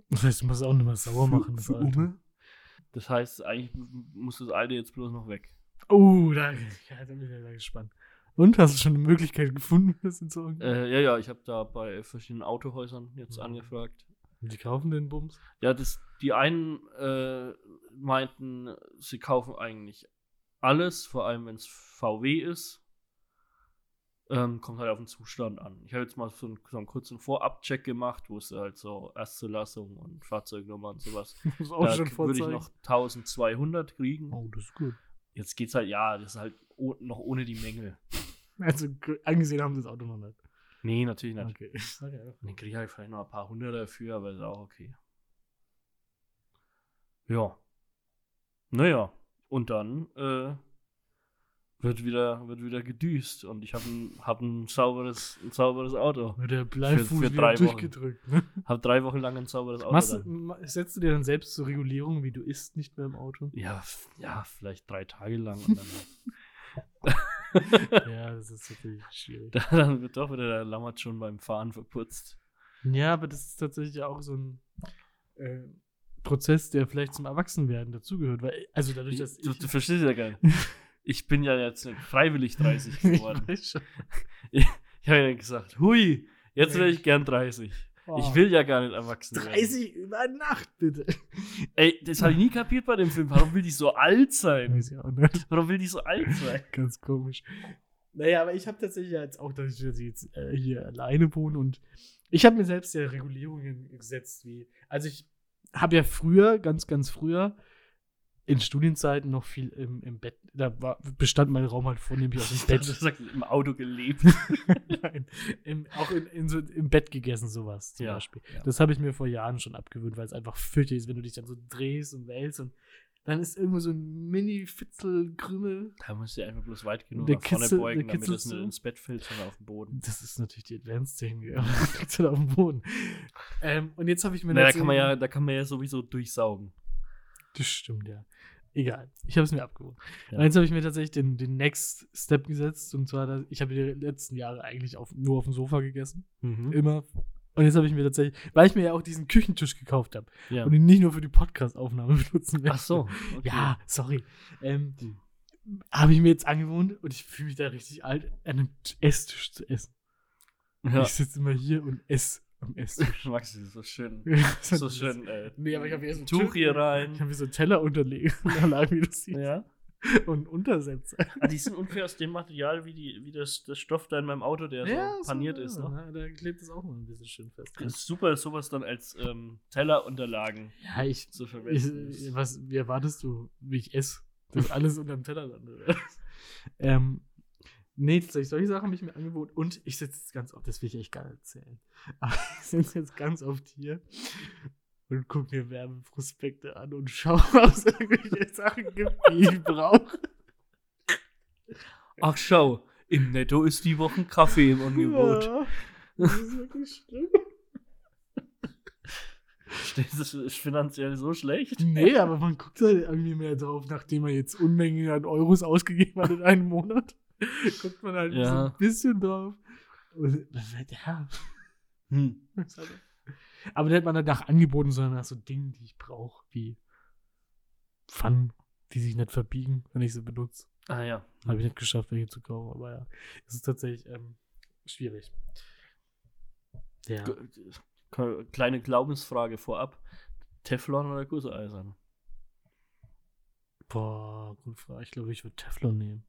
Das heißt, du musst auch nicht mehr sauer machen. Das
Für
Alte.
Das heißt, eigentlich muss das alte jetzt bloß noch weg.
Oh, da, ja, da bin ich ja gespannt. Und hast du schon eine Möglichkeit gefunden, das zu entsorgen?
Äh, ja, ja, ich habe da bei verschiedenen Autohäusern jetzt
Mhm.
angefragt.
Die kaufen den Bums.
Ja, das, die einen äh, meinten, sie kaufen eigentlich alles, vor allem wenn es VW ist. Ähm, kommt halt auf den Zustand an. Ich habe jetzt mal so einen, so einen kurzen Vorabcheck gemacht, wo es halt so Erstzulassung und Fahrzeugnummer und sowas.
Muss auch
da
schon
würde ich noch 1200 kriegen.
Oh, das ist gut.
Jetzt geht's halt, ja, das ist halt oh, noch ohne die Mängel.
Also angesehen haben sie das Auto noch nicht.
Nee, natürlich nicht.
Okay. okay.
Dann kriege ich halt vielleicht noch ein paar hundert dafür, aber ist auch okay. Ja. Naja, und dann äh, wird wieder, wird wieder gedüst und ich habe ein, hab ein, sauberes, ein sauberes Auto.
Mit der Bleifuß
für
wieder
drei Wochen.
durchgedrückt. Ne?
Habe drei Wochen lang ein sauberes Auto.
Machst, du- setzt du dir dann selbst zur Regulierung, wie du isst, nicht mehr im Auto?
Ja, ja, vielleicht drei Tage lang. Und dann,
ja, das ist natürlich schwierig.
dann wird doch wieder der Lammert schon beim Fahren verputzt.
Ja, aber das ist tatsächlich auch so ein äh, Prozess, der vielleicht zum Erwachsenwerden dazugehört. Weil, also dadurch, dass
du,
ich.
du verstehst ja gar nicht. Ich bin ja jetzt nicht freiwillig 30 geworden.
ich.
Ich habe ja gesagt, hui, jetzt wäre ich gern 30.
Oh,
Ich will ja gar nicht erwachsen werden.
30 über Nacht, bitte.
Ey, das habe ich nie kapiert bei dem Film. Warum will die so alt sein?
Weiß ich auch nicht.
Warum will die so alt sein?
Ganz komisch. Naja, aber ich habe tatsächlich jetzt auch, dass ich jetzt äh, hier alleine wohne und ich habe mir selbst ja Regulierungen gesetzt, wie. Also ich habe ja früher, ganz, ganz früher, in Studienzeiten noch viel im, im Bett, da war, bestand mein Raum halt vornehmlich aus dem
Du
Bett.
sagst, im Auto gelebt.
Nein, im, auch in, in so, im Bett gegessen, sowas zum
Ja,
Beispiel.
ja.
Das habe ich mir vor Jahren schon abgewöhnt, weil es einfach fürchterlich ist, wenn du dich dann so drehst und wälzt und dann ist irgendwo so ein Mini-Fitzel-Krümel.
Da musst du einfach bloß weit genug nach vorne
Kitzel-
beugen, damit das nicht ins Bett fällt, sondern auf den Boden.
Das ist natürlich die Advanced-Technik, halt auf dem Boden. Ähm, und jetzt habe ich mir
Na, da kann man ja, da kann man ja sowieso durchsaugen.
Das stimmt, ja. Egal. Ich habe es mir abgewogen.
Ja.
Und jetzt habe ich mir tatsächlich den, den Next Step gesetzt. Und zwar, ich habe die letzten Jahre eigentlich auf, nur auf dem Sofa gegessen.
Mhm.
Immer Und jetzt habe ich mir tatsächlich, weil ich mir ja auch diesen Küchentisch gekauft habe
Ja.
und ihn nicht nur für die Podcast-Aufnahme benutzen möchte.
Ach so. Okay.
Ja, sorry. Ähm, habe ich mir jetzt angewohnt und ich fühle mich da richtig alt, an einem Esstisch zu essen.
Ja.
Ich sitze immer hier und esse am Esstisch.
Max, ist so schön.
so
So schön, äh,
Nee, aber ich habe hier so ein
Tuch hier
Ich
rein.
habe hier so einen Teller unterlegt, wie du siehst.
Ja.
Und Untersetzer.
Ah, die sind ungefähr aus dem Material wie, die, wie das, das Stoff da in meinem Auto, der so paniert ist. Ne?
Ja, da klebt es auch mal ein bisschen schön fest.
Das ist super, sowas dann als ähm, Tellerunterlagen
Ja, ich,
zu
ich,
verwenden.
was, wie erwartest du, wie ich esse? Das alles unterm Teller landet. ähm, nee, solche Sachen habe ich mir angeboten. Und ich sitze jetzt ganz oft, das will ich echt gar nicht erzählen. Aber ich sitze jetzt ganz oft hier und gucke mir Werbeprospekte an und schaue, ob es irgendwelche Sachen gibt, die ich brauche.
Ach, schau, im Netto ist die Woche Kaffee im Angebot.
Ja, das ist wirklich schlimm.
Das ist finanziell so schlecht.
Nee, aber man guckt halt irgendwie mehr drauf, nachdem man jetzt Unmengen an Euros ausgegeben hat in einem Monat. guckt man halt so
Ja.
ein bisschen drauf. Und, ist halt, ja.
Hm.
Aber da hat man dann nach Angeboten, sondern nach so Dingen, die ich brauche, wie Pfannen, die sich nicht verbiegen, wenn ich sie benutze.
Ah ja.
Habe ich nicht geschafft, welche zu kaufen, aber ja. Es ist tatsächlich ähm, schwierig. Ja.
Kleine Glaubensfrage vorab. Teflon oder Gusseisern?
Boah, gute Frage. Ich glaube, ich würde Teflon nehmen.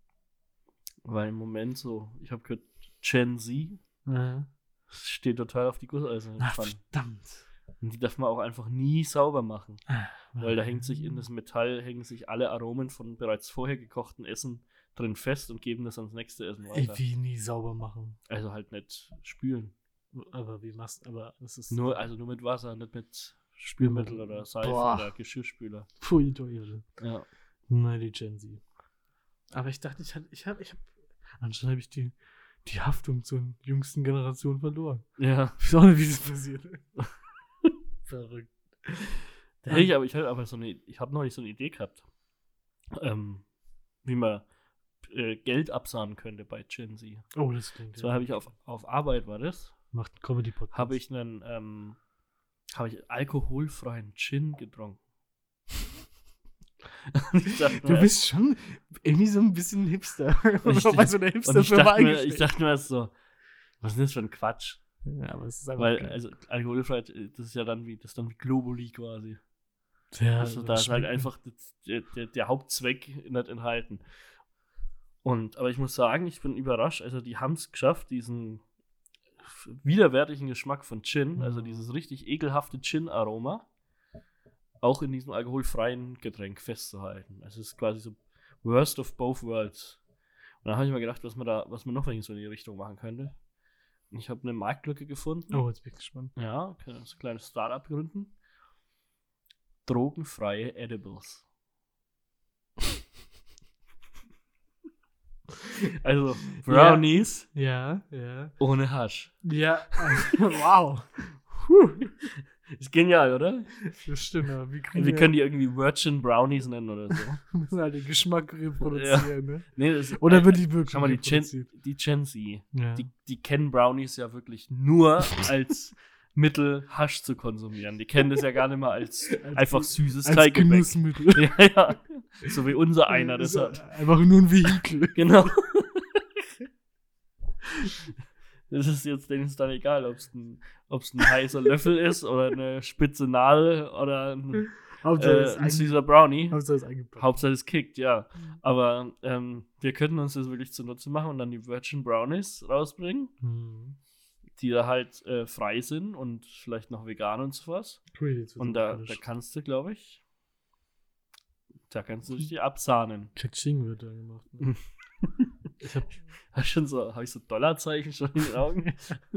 Weil im Moment so, ich habe gehört, Gen Z
Ja.
steht total auf die Gusseisernen
Ach, verdammt.
Und die darf man auch einfach nie sauber machen.
Ah,
Weil da hängt sich in das Metall, hängen sich alle Aromen von bereits vorher gekochten Essen drin fest und geben das ans nächste Essen weiter.
wie nie sauber machen.
Also halt nicht spülen.
Aber wie machst aber das ist
Nur, also nur mit Wasser, nicht mit Spülmittel oder Seife
Boah.
oder Geschirrspüler.
Pfui.
Ja.
Nein, die Gen Z. Aber ich dachte, ich habe, ich habe, ich habe, anscheinend habe ich die, die Haftung zur jüngsten Generation verloren.
Ja.
Ich weiß auch nicht, wie das passiert. Verrückt.
Hey, ich, aber ich hatte aber so eine, ich habe neulich so eine Idee gehabt, ähm, wie man äh, Geld absahnen könnte bei Gen Z.
oh, das klingt.
Zwar habe ich auf, auf Arbeit war das,
Macht einen Comedy-Podcast.
habe ich einen, ähm, habe ich alkoholfreien Gin getrunken. Ich
Du
mir-
bist schon irgendwie so ein bisschen Hipster.
Ich-
bei so einer
ich
Hipster-Firma
dachte, mir, ich
eingestellt.
dachte mir erst so, was ist das für ein Quatsch?
Ja, aber es ist einfach.
Weil,
geil.
also alkoholfrei, das ist ja dann wie, das dann wie Globuli quasi.
ja,
Also da ist halt einfach der, der, der Hauptzweck nicht enthalten. Und, aber ich muss sagen, ich bin überrascht. Also, die haben es geschafft, diesen widerwärtigen Geschmack von Gin, also
Mhm.
dieses richtig ekelhafte Gin-Aroma, auch in diesem alkoholfreien Getränk festzuhalten. Es ist quasi so Worst of both worlds. Und dann habe ich mir gedacht, was man da, was man noch so in die Richtung machen könnte. Und ich habe eine Marktlücke gefunden.
Oh, jetzt bin ich gespannt.
Ja, können so ein kleines Startup gründen. Drogenfreie Edibles. also Brownies
Ja, ja.
ohne Hasch.
Ja, wow.
Ist genial, oder?
Das stimmt, aber wie kriegen
Wir können die irgendwie Virgin Brownies nennen oder so.
wir müssen halt den Geschmack reproduzieren, ne?
Nee, das,
Oder wird die wirklich
Schau mal, die Gen, die Gen Z,
Ja.
die, die kennen Brownies ja wirklich nur als Mittel, Hasch zu konsumieren. Die kennen das ja gar nicht mehr als,
Als
einfach süßes
als
Teiggebäck.
Genussmittel.
Ja, ja. So wie unser einer das
Ist
hat.
Einfach nur ein Vehikel.
Genau. Das ist jetzt denen ist dann egal, ob es ein, ob's ein heißer Löffel ist oder eine spitze Nadel oder ein,
Hauptsache
äh,
es
ein süßer Brownie.
Hauptsache es ist eingepackt.
Hauptsache es kickt, ja. Aber ähm, wir könnten uns das wirklich zunutze machen und dann die Virgin Brownies rausbringen,
Hm.
die da halt äh, frei sind und vielleicht noch vegan und sowas.
Cool,
Und da, da kannst du, glaube ich, da kannst du dich die absahnen.
Kaching wird da gemacht. Ne? ich hab,
Hast schon so, habe ich so Dollarzeichen schon in den Augen?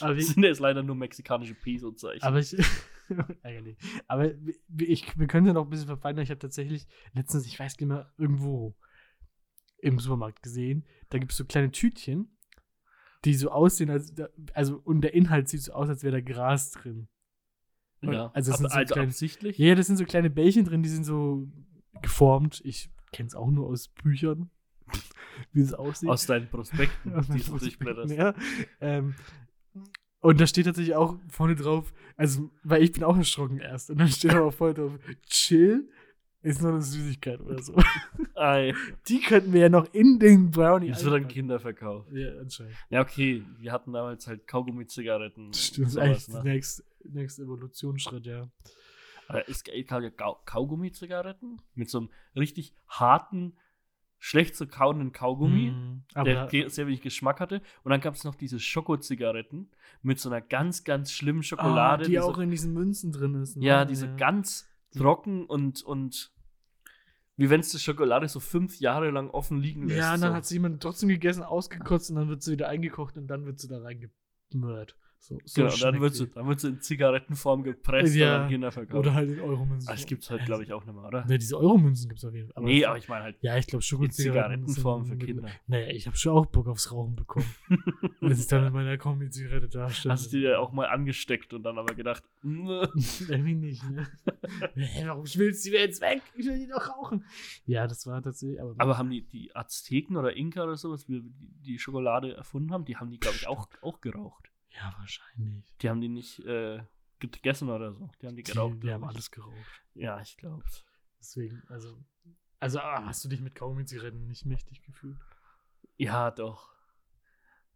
aber
Das
ich,
sind jetzt leider nur mexikanische Peso-Zeichen.
aber ich ärgerlich. Aber wir- ich, wir können ja noch ein bisschen verfeinern. Ich habe tatsächlich letztens, ich weiß nicht mehr, irgendwo im Supermarkt gesehen, da gibt es so kleine Tütchen, die so aussehen, als, also und der Inhalt sieht so aus, als wäre da Gras drin.
ja.
also
also,
sind so
also
kleine-
absichtlich?
Ja, das sind so kleine Bällchen drin, die sind so geformt. Ich kenne es auch nur aus Büchern, wie es aussieht.
Aus deinen Prospekten,
Aus
die du durchblätterst.
ja. Ähm, Und da steht tatsächlich auch vorne drauf, also, weil ich bin auch erschrocken erst. Und dann steht aber auch vorne drauf, chill ist noch eine Süßigkeit oder so.
Ei,
Die könnten wir ja noch in den Brownie
das wird an
einpacken.
Kinder verkauft.
Ja, anscheinend.
Ja, okay, wir hatten damals halt Kaugummi-Zigaretten.
Stimmt, das ist eigentlich
sowas,
der
ne?
nächste, nächste Evolutionsschritt, ja.
Aber es gab ja Kau- Kaugummi-Zigaretten mit so einem richtig harten, schlecht zu kauenden Kaugummi.
Mhm.
der ge- sehr wenig Geschmack hatte. Und dann gab es noch diese Schokozigaretten mit so einer ganz, ganz schlimmen Schokolade.
ah, die
so,
auch in diesen Münzen drin ist. Ne?
ja, diese ganz trocken und, und wie wenn es die Schokolade so fünf Jahre lang offen liegen lässt.
Ja, und dann
so.
hat sie jemand trotzdem gegessen, ausgekotzt und dann wird sie wieder eingekocht und dann wird sie da reingemört. So, so
genau, dann wird, sie, dann wird sie in Zigarettenform gepresst
Ja,
und an Kinder verkauft.
Oder halt in Euromünzen.
Ah, das gibt es halt, glaube ich, auch nicht mehr, oder?
Ne, diese Euromünzen gibt es auf jeden Fall.
nee, aber ich meine halt
Ja, ich glaube,
in
Schokozigaretten.
Zigarettenform für Kinder.
Naja, ich habe schon auch Bock aufs Rauchen bekommen. Als ich dann mit meiner Kombi-Zigarette da stand.
Hast du dir auch mal angesteckt und dann aber gedacht.
Irgendwie nicht, ne? Warum willst du die jetzt weg? Ich will die doch rauchen. Ja, das war tatsächlich. Aber,
aber haben die, die Azteken oder Inka oder sowas, die die Schokolade erfunden haben, die haben die, glaube ich, auch, auch geraucht.
Ja, wahrscheinlich.
Die haben die nicht äh, gegessen oder so. Die haben die
Die,
geraucht.
wir haben
glaub ich.
alles geraucht.
Ja, ich glaube.
Deswegen, also. Also ah, hast du dich mit Kaugummi-Zigaretten nicht mächtig gefühlt?
Ja, doch.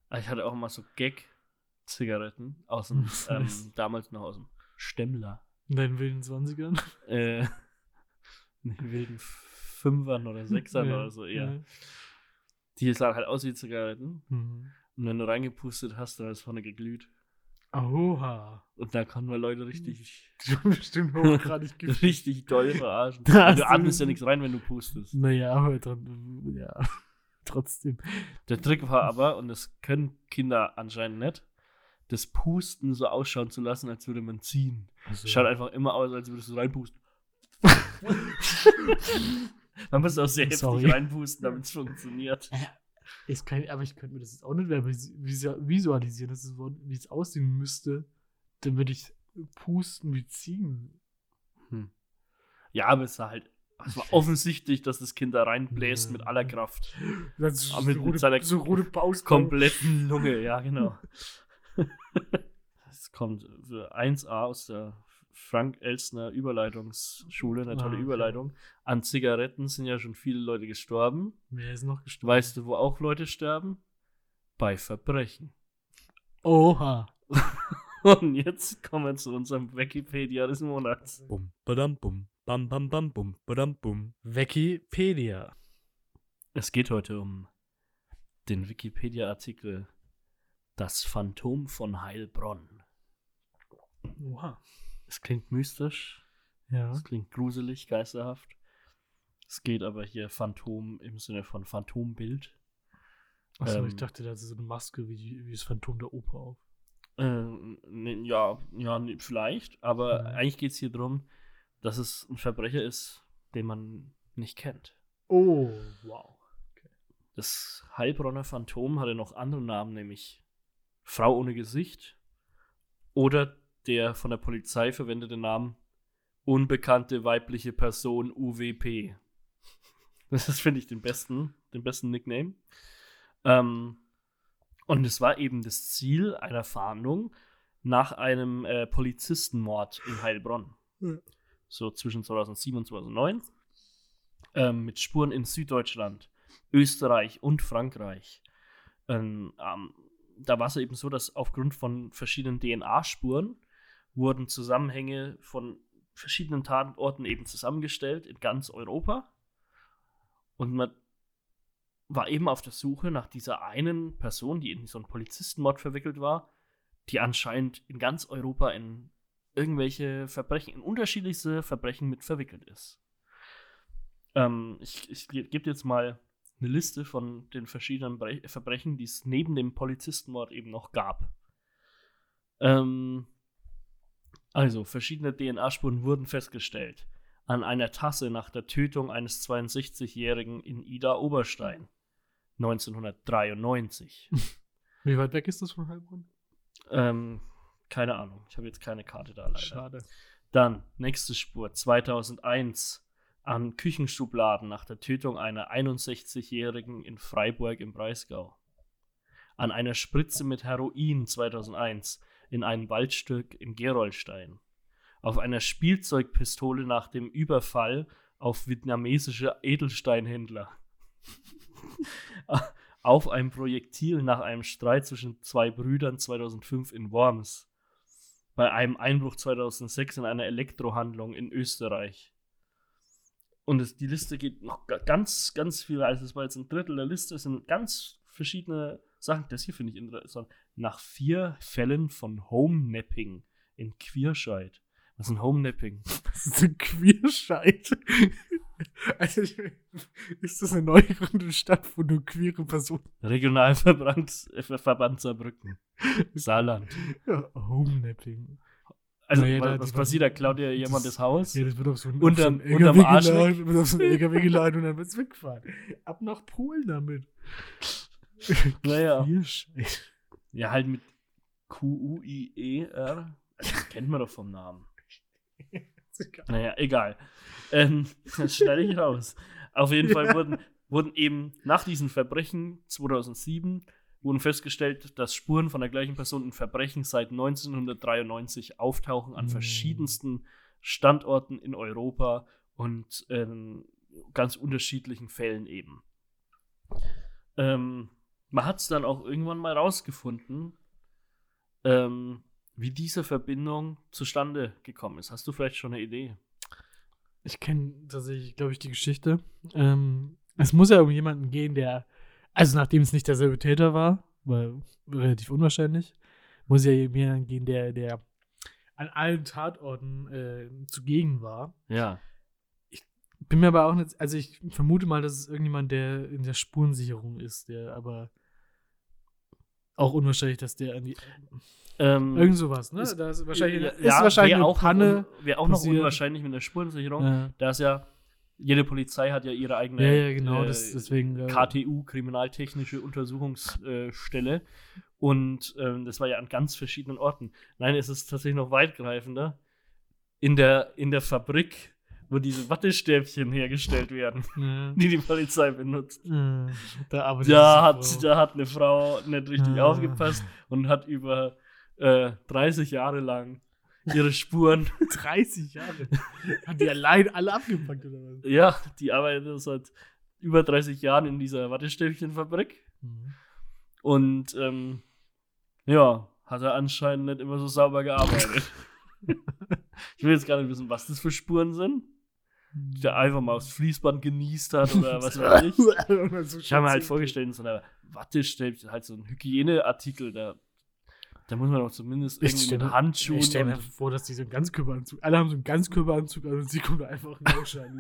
Aber Ich hatte auch mal so Gag-Zigaretten aus dem, ähm, damals noch aus dem Stemmler.
In deinen wilden 20ern?
Äh, in den wilden Fünfern oder Sechsern
Ja,
oder so eher.
ja.
Die sahen halt aus wie Zigaretten.
Mhm.
Und wenn du reingepustet hast, dann ist vorne geglüht.
Oha.
Und da konnten wir Leute richtig,
bestimmt hochgradig
richtig doll verarschen. Du atmest ja nichts rein, wenn du pustest.
Naja, aber dran, ja. Trotzdem.
Der Trick war aber, und das können Kinder anscheinend nicht, das Pusten so ausschauen zu lassen, als würde man ziehen.
Also,
Schaut einfach immer aus, als würdest du reinpusten. man muss auch sehr heftig reinpusten, damit es funktioniert.
Ist kein, aber ich könnte mir das jetzt auch nicht mehr vis- vis- visualisieren, das ist, wie es aussehen müsste, damit ich pusten wie ziehen.
Hm. Ja, aber es war halt es war offensichtlich, dass das Kind da reinbläst
Ja.
mit aller Kraft.
Das
mit-
so, rote,
seiner
so rote Paus
Kompletten Lunge, ja, genau. Es kommt für 1a aus der Frank-Elstner Überleitungsschule, eine
Ah,
tolle
okay.
Überleitung. An Zigaretten sind ja schon viele Leute gestorben.
Wer ist noch gestorben?
Weißt du, wo auch Leute sterben? Bei Verbrechen.
Oha.
Und jetzt kommen wir zu unserem Wikipedia des Monats.
Bum, badam, bum, bam, bam, bam, bum, badam, bum.
Wikipedia.
Es geht heute um den Wikipedia-Artikel Das Phantom von Heilbronn.
Oha.
Es klingt mystisch,
Ja.
es klingt gruselig, geisterhaft. Es geht aber hier Phantom im Sinne von Phantombild.
Achso,
Ähm,
ich dachte, da ist so eine Maske wie, die, wie das Phantom der Oper auf.
Äh, ne, ja, ja, ne, vielleicht, aber
Mhm.
eigentlich geht es hier darum, dass es ein Verbrecher ist, den man nicht kennt.
Oh, wow.
Das Heilbronner Phantom hatte noch andere Namen, nämlich Frau ohne Gesicht oder der von der Polizei verwendete Name unbekannte weibliche Person UWP. Das ist, finde ich, den besten, den besten Nickname. Ähm, und es war eben das Ziel einer Fahndung nach einem äh, Polizistenmord in Heilbronn.
Ja.
So zwischen 2007 und 2009. Ähm, mit Spuren in Süddeutschland, Österreich und Frankreich. Ähm, da war es eben so, dass aufgrund von verschiedenen DNA-Spuren wurden Zusammenhänge von verschiedenen Tatorten eben zusammengestellt in ganz Europa. Und man war eben auf der Suche nach dieser einen Person, die in so einen Polizistenmord verwickelt war, die anscheinend in ganz Europa in irgendwelche Verbrechen, in unterschiedlichste Verbrechen mit verwickelt ist. Ähm, ich ich ge- gebe jetzt mal eine Liste von den verschiedenen Bre Verbrechen, die es neben dem Polizistenmord eben noch gab. Ähm, also, verschiedene DNA-Spuren wurden festgestellt. An einer Tasse nach der Tötung eines 62-Jährigen in Ida Oberstein. 1993.
Wie weit weg ist das von Heilbronn?
ähm, keine Ahnung. Ich habe jetzt keine Karte da leider.
Schade.
Dann, nächste Spur, 2001 an Küchenschubladen nach der Tötung einer 61-Jährigen in Freiburg im Breisgau. An einer Spritze mit Heroin 2001 in einem Waldstück in Gerolstein. Auf einer Spielzeugpistole nach dem Überfall auf vietnamesische Edelsteinhändler. auf ein Projektil nach einem Streit zwischen zwei Brüdern 2005 in Worms. Bei einem Einbruch 2006 in einer Elektrohandlung in Österreich. Und es, die Liste geht noch ga- ganz, ganz viel. Also, es war jetzt ein Drittel der Liste. Es sind ganz verschiedene Sachen. Das hier finde ich interessant. Nach vier Fällen von Homenapping in Queerscheid. Was ist ein Homenapping?
Das ist ein Queerscheid. Also, ist das eine neu gegründete Stadt, wo nur queere Personen.
Regionalverband äh, Verband Saarbrücken. Saarland.
Ja, Homenapping.
Also,
da-
was
die-
passiert da? Klaut ihr jemand
das-
das Haus?
Ja, das wird auf so einen,
Unterm-
auf so einen
unterm Arsch
wird auf so einen LKW geladen und dann wird es wegfahren. Ab nach Polen damit.
Naja. Ja, halt mit Q-U-I-E-R. Also, das kennt man doch vom Namen. Naja, egal. Ähm, das schneide ich raus. Auf jeden Fall wurden, wurden eben nach diesen Verbrechen 2007 wurden festgestellt, dass Spuren von der gleichen Person in Verbrechen seit 1993 auftauchen an
Mm.
verschiedensten Standorten in Europa und in ganz unterschiedlichen Fällen eben. Ähm, man hat es dann auch irgendwann mal rausgefunden, ähm, wie diese Verbindung zustande gekommen ist. Hast du vielleicht schon eine Idee?
Ich kenne tatsächlich, glaube ich, die Geschichte. Ähm, es muss ja um jemanden gehen, der, also nachdem es nicht derselbe Täter war, war relativ unwahrscheinlich, muss ja jemanden gehen, der, der an allen Tatorten äh, zugegen war.
Ja.
Bin mir aber auch nicht, also ich vermute mal, dass es irgendjemand, der in der Spurensicherung ist, der aber auch unwahrscheinlich, dass der an die.
Ähm,
Irgend sowas, ne?
ist-
da ist wahrscheinlich,
ja,
ist wahrscheinlich
wär
eine
auch
Panne.
Noch, un- wär auch noch
passiert.
unwahrscheinlich mit der Spurensicherung.
Ja,
Da ist ja, jede Polizei hat ja ihre eigene
ja, ja, genau,
äh,
das, deswegen. äh,
KTU, Kriminaltechnische Untersuchungsstelle. Und ähm, das war ja an ganz verschiedenen Orten. Nein, es ist tatsächlich noch weitgreifender. In der, in der Fabrik, wo diese Wattestäbchen hergestellt werden,
Ja.
die die Polizei benutzt.
Äh, Da,
Da hat, da hat eine Frau nicht richtig
Ah.
aufgepasst und hat über äh, 30 Jahre lang ihre Spuren,
30 Jahre. Hat die allein alle abgepackt oder was?
ja, die arbeitet seit über 30 Jahren in dieser Wattestäbchenfabrik
Mhm.
und ähm, ja, hat er anscheinend nicht immer so sauber gearbeitet. ich will jetzt gar nicht wissen, was das für Spuren sind. Der einfach mal aufs Fließband genießt hat oder was weiß ich. Ich habe mir halt vorgestellt, in so einer Wattestäbchen, halt so ein Hygieneartikel, da, da muss man doch zumindest
Ich
irgendwie mit Handschuhen
Ich stelle mir vor, dass die so einen Ganzkörperanzug, alle haben so einen Ganzkörperanzug an und sie kommt einfach rausscheinen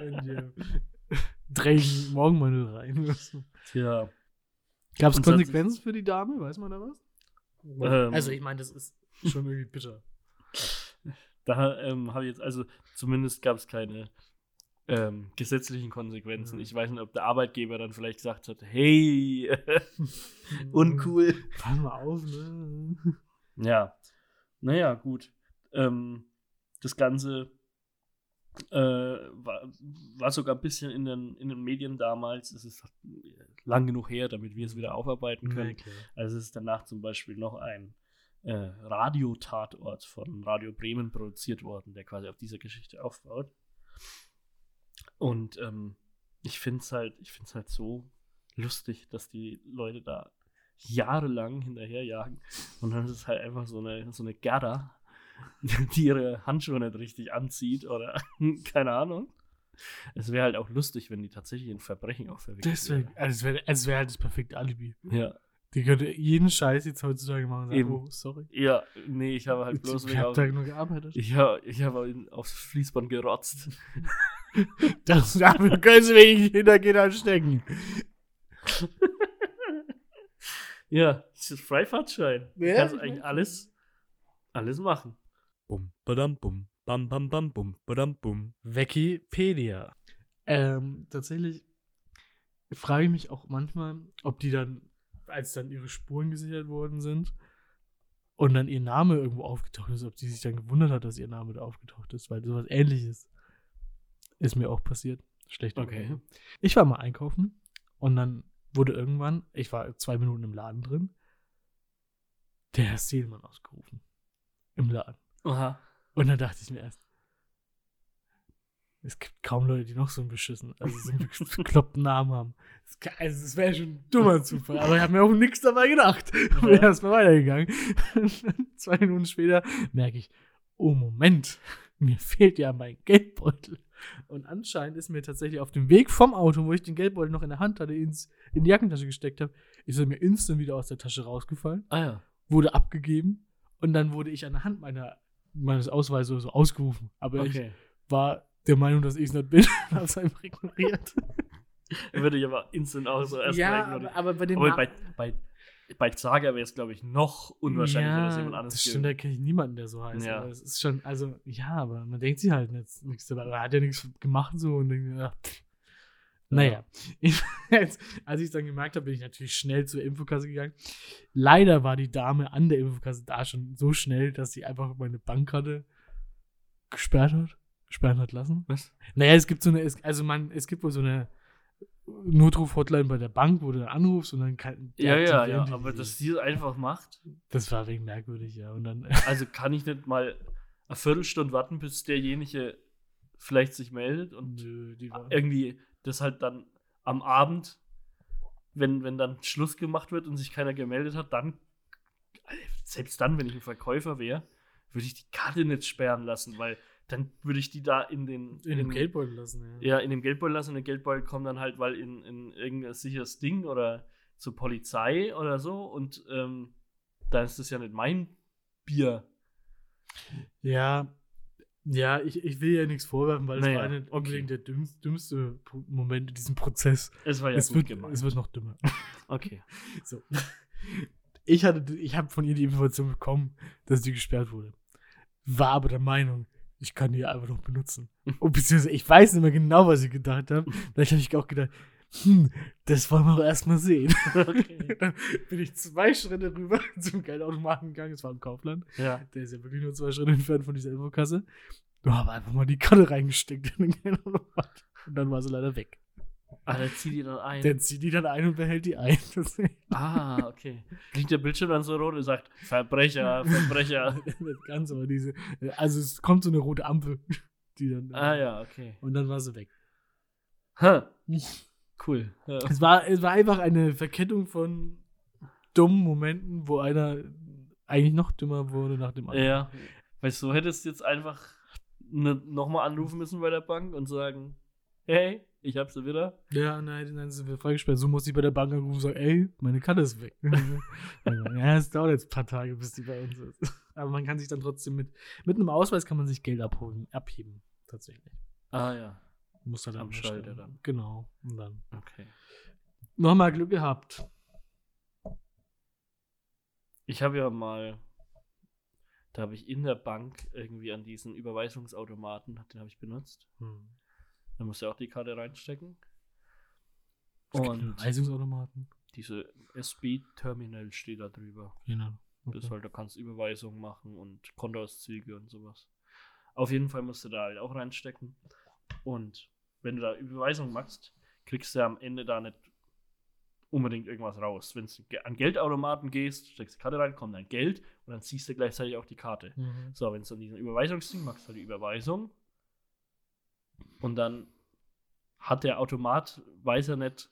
in die dreckigen Morgenmantel rein. so.
Tja,
Gab es
so
Konsequenzen für die Dame? Weiß man da was?
Ähm.
also ich meine, das ist schon irgendwie bitter.
Da ähm, habe ich jetzt, also zumindest gab es keine ähm, gesetzlichen Konsequenzen.
Mhm.
Ich weiß nicht, ob der Arbeitgeber dann vielleicht gesagt hat, hey, uncool.
Pass mal auf, ne?
Ja, naja, gut. Ähm, das Ganze äh, war, war sogar ein bisschen in den, in den Medien damals. Es ist lang genug her, damit wir es wieder aufarbeiten können.
Ja.
Also es ist danach zum Beispiel noch ein äh, Radiotatort von Radio Bremen produziert worden, der quasi auf dieser Geschichte aufbaut. Und ähm, ich finde es halt, ich find's halt so lustig, dass die Leute da jahrelang hinterherjagen. Und dann ist es halt einfach so eine, so eine Gerda, die ihre Handschuhe nicht richtig anzieht oder keine Ahnung. Es wäre halt auch lustig, wenn die tatsächlich ein Verbrechen auch verwickelt
Das wäre also es wär, es wär halt das perfekte Alibi.
Ja.
Die könnte jeden Scheiß jetzt heutzutage machen und sagen,
Eben.
oh, sorry.
Ja, nee, ich habe halt bloß
ich
wegen
hab
auf,
da nur gearbeitet.
ich habe ich hab aufs Fließband gerotzt.
Das dafür können sie mich hinter Gittern stecken.
Ja, das ist Freifahrtschein. Du
Ja,
kannst
ich
eigentlich alles, alles machen.
Bum, badam, bum, bam, bam, bam, bum, badam, bum.
Wikipedia. Ähm, tatsächlich frage ich mich auch manchmal, ob die dann, als dann ihre Spuren gesichert worden sind und dann ihr Name irgendwo aufgetaucht ist, ob die sich dann gewundert hat, dass ihr Name da aufgetaucht ist, weil sowas ähnliches ist mir auch passiert. Schlecht.
Okay.
Ich war mal einkaufen und dann wurde irgendwann, ich war zwei Minuten im Laden drin, der Herr Seelmann ausgerufen. Im Laden.
Aha.
Und dann dachte ich mir erst, es gibt kaum Leute, die noch so einen beschissen, also so einen bekloppten Namen haben. Das Also, es wäre schon ein dummer Zufall, aber ich habe mir auch nichts dabei gedacht. Bin
Ja.
erstmal weitergegangen. Zwei Minuten später merke ich, oh Moment, mir fehlt ja mein Geldbeutel. Und anscheinend ist mir tatsächlich auf dem Weg vom Auto, wo ich den Geldbeutel noch in der Hand hatte, ins, in die Jackentasche gesteckt habe, ist er mir instant wieder aus der Tasche rausgefallen
Ah ja.
wurde abgegeben und dann wurde ich an der Hand meiner, meines Ausweises so ausgerufen. Aber ich
Okay.
war der Meinung, dass ich es nicht bin und habe es einfach ignoriert.
Würde ich aber instant auch so erstmal
ja,
ignorieren.
aber, aber bei den
Aber bei, bei, bei Zager wäre es, glaube ich, noch unwahrscheinlicher, dass jemand anderes
das
gibt.
stimmt, da kenne ich niemanden, der so heißt.
Ja.
Aber es ist schon, also, ja, aber man denkt sich halt nichts, nichts dabei. Aber er hat ja nichts gemacht so und denkt, ja. Naja, Jetzt, als ich es dann gemerkt habe, bin ich natürlich schnell zur Infokasse gegangen. Leider war die Dame an der Infokasse da schon so schnell, dass sie einfach meine Bankkarte gesperrt hat. Sperren hat lassen.
Was?
Naja, es gibt so eine, also man, es gibt wohl so eine Notruf-Hotline bei der Bank, wo du dann anrufst und dann kann.
Ja, ja, ja.
die
Aber dass sie es einfach macht,
Das war wegen merkwürdig, ja. Und dann.
also kann ich nicht mal eine Viertelstunde warten, bis derjenige vielleicht sich meldet und
Nö,
irgendwie das halt dann am Abend, wenn, wenn dann Schluss gemacht wird und sich keiner gemeldet hat, dann, selbst dann, wenn ich ein Verkäufer wäre, würde ich die Karte nicht sperren lassen, weil dann würde ich die da in den
in dem Geldbeutel lassen, ja.
ja, in dem Geldbeutel lassen und der Geldbeutel kommt dann halt, weil in, in irgendein sicheres Ding oder zur Polizei oder so und ähm, da ist das ja nicht mein Bier.
Ja, ja ich, ich will ja nichts vorwerfen, weil
Naja,
es war nicht
okay.
unbedingt der dümmste, dümmste Moment in diesem Prozess.
Es war ja
es,
gut
wird,
gemeint.
es wird noch dümmer.
okay.
So. Ich hatte, ich habe von ihr die Information bekommen, dass die gesperrt wurde. War aber der Meinung, ich kann die einfach noch benutzen. Und beziehungsweise, ich weiß nicht mehr genau, was ich gedacht habe. Vielleicht habe ich auch gedacht, hm, das wollen wir doch erstmal sehen.
okay.
Dann bin ich zwei Schritte rüber zum Geldautomaten gegangen. Es war im Kaufland.
Ja.
Der ist ja wirklich nur zwei Schritte entfernt von dieser Infokasse. Du habe einfach mal die Karte reingesteckt in den Geldautomat. Und dann war sie leider weg.
Ah, der zieht die dann ein.
Der zieht die dann ein und behält die ein. Das
ah, okay. Klingt der Bildschirm dann so rot und sagt, Verbrecher, Verbrecher.
Nicht ganz, aber diese. Also es kommt so eine rote Ampel, die dann.
ah ja, okay.
Und dann war sie weg.
Ha. Cool. Ja.
Es war, es war einfach eine Verkettung von dummen Momenten, wo einer eigentlich noch dümmer wurde nach dem anderen.
ja. Weißt du, du hättest jetzt einfach ne, nochmal anrufen müssen bei der Bank und sagen, hey, ich hab sie wieder.
Ja, nein, dann sind wir freigesperrt. So muss ich bei der Bank anrufen und sagen, ey, meine Karte ist weg. ja, es dauert jetzt ein paar Tage, bis die bei uns ist. Aber man kann sich dann trotzdem mit, mit einem Ausweis kann man sich Geld abholen, abheben. Tatsächlich.
Ah ja,
Muss dann
Am
mal
Schalter dann.
Genau. Und dann.
okay.
Nochmal Glück gehabt.
Ich habe ja mal, da habe ich in der Bank irgendwie an diesen Überweisungsautomaten, den habe ich benutzt.
Hm.
Da musst du auch die Karte reinstecken.
Es
Und
Überweisungsautomaten.
diese SB-Terminal steht da drüber.
Genau.
Das halt, da kannst du Überweisungen machen und Kontoauszüge und sowas. Auf jeden Fall musst du da halt auch reinstecken. Und wenn du da Überweisungen machst, kriegst du am Ende da nicht unbedingt irgendwas raus. Wenn du an Geldautomaten gehst, steckst die Karte rein, kommt dein Geld und dann ziehst du gleichzeitig auch die Karte.
Mhm.
So, wenn du an diesen Überweisungsding machst, du die Überweisung und dann hat der Automat, weiß er nicht,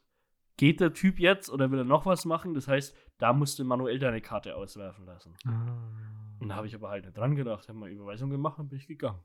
geht der Typ jetzt oder will er noch was machen? Das heißt, da musst du manuell deine Karte auswerfen lassen.
Ah.
Und da habe ich aber halt nicht dran gedacht, habe mal Überweisung gemacht und bin ich gegangen.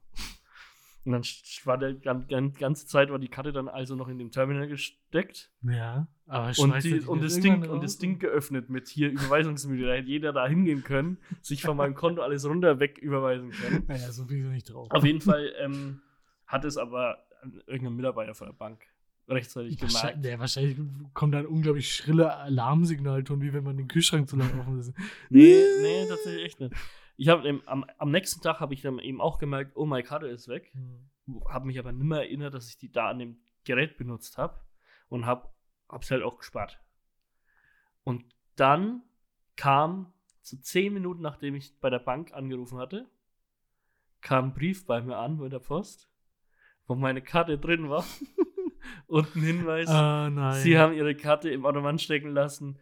Und dann war der gan- gan- ganze Zeit war die Karte dann also noch in dem Terminal gesteckt
Ja, aber
und, die,
die
und,
nicht
das Ding, und das? Ding geöffnet mit hier Überweisungsmüde. Da hätte jeder da hingehen können, sich von meinem Konto alles runter weg überweisen können.
Naja, so viel nicht drauf.
Auf jeden Fall ähm, hat es aber irgendein Mitarbeiter von der Bank rechtzeitig gemerkt.
der, wahrscheinlich kommt da ein unglaublich schriller Alarmsignalton, wie wenn man den Kühlschrank zu lange offen ist.
Nee, nee, tatsächlich echt nicht. Ich habe am, am nächsten Tag habe ich dann eben auch gemerkt, oh, meine Karte ist weg. Habe mich aber nicht mehr erinnert, dass ich die da an dem Gerät benutzt habe und habe es halt auch gespart. Und dann kam so zehn Minuten, nachdem ich bei der Bank angerufen hatte, kam ein Brief bei mir an bei der Post, wo meine Karte drin war und ein Hinweis,
Ah.
Sie haben Ihre Karte im Automat stecken lassen.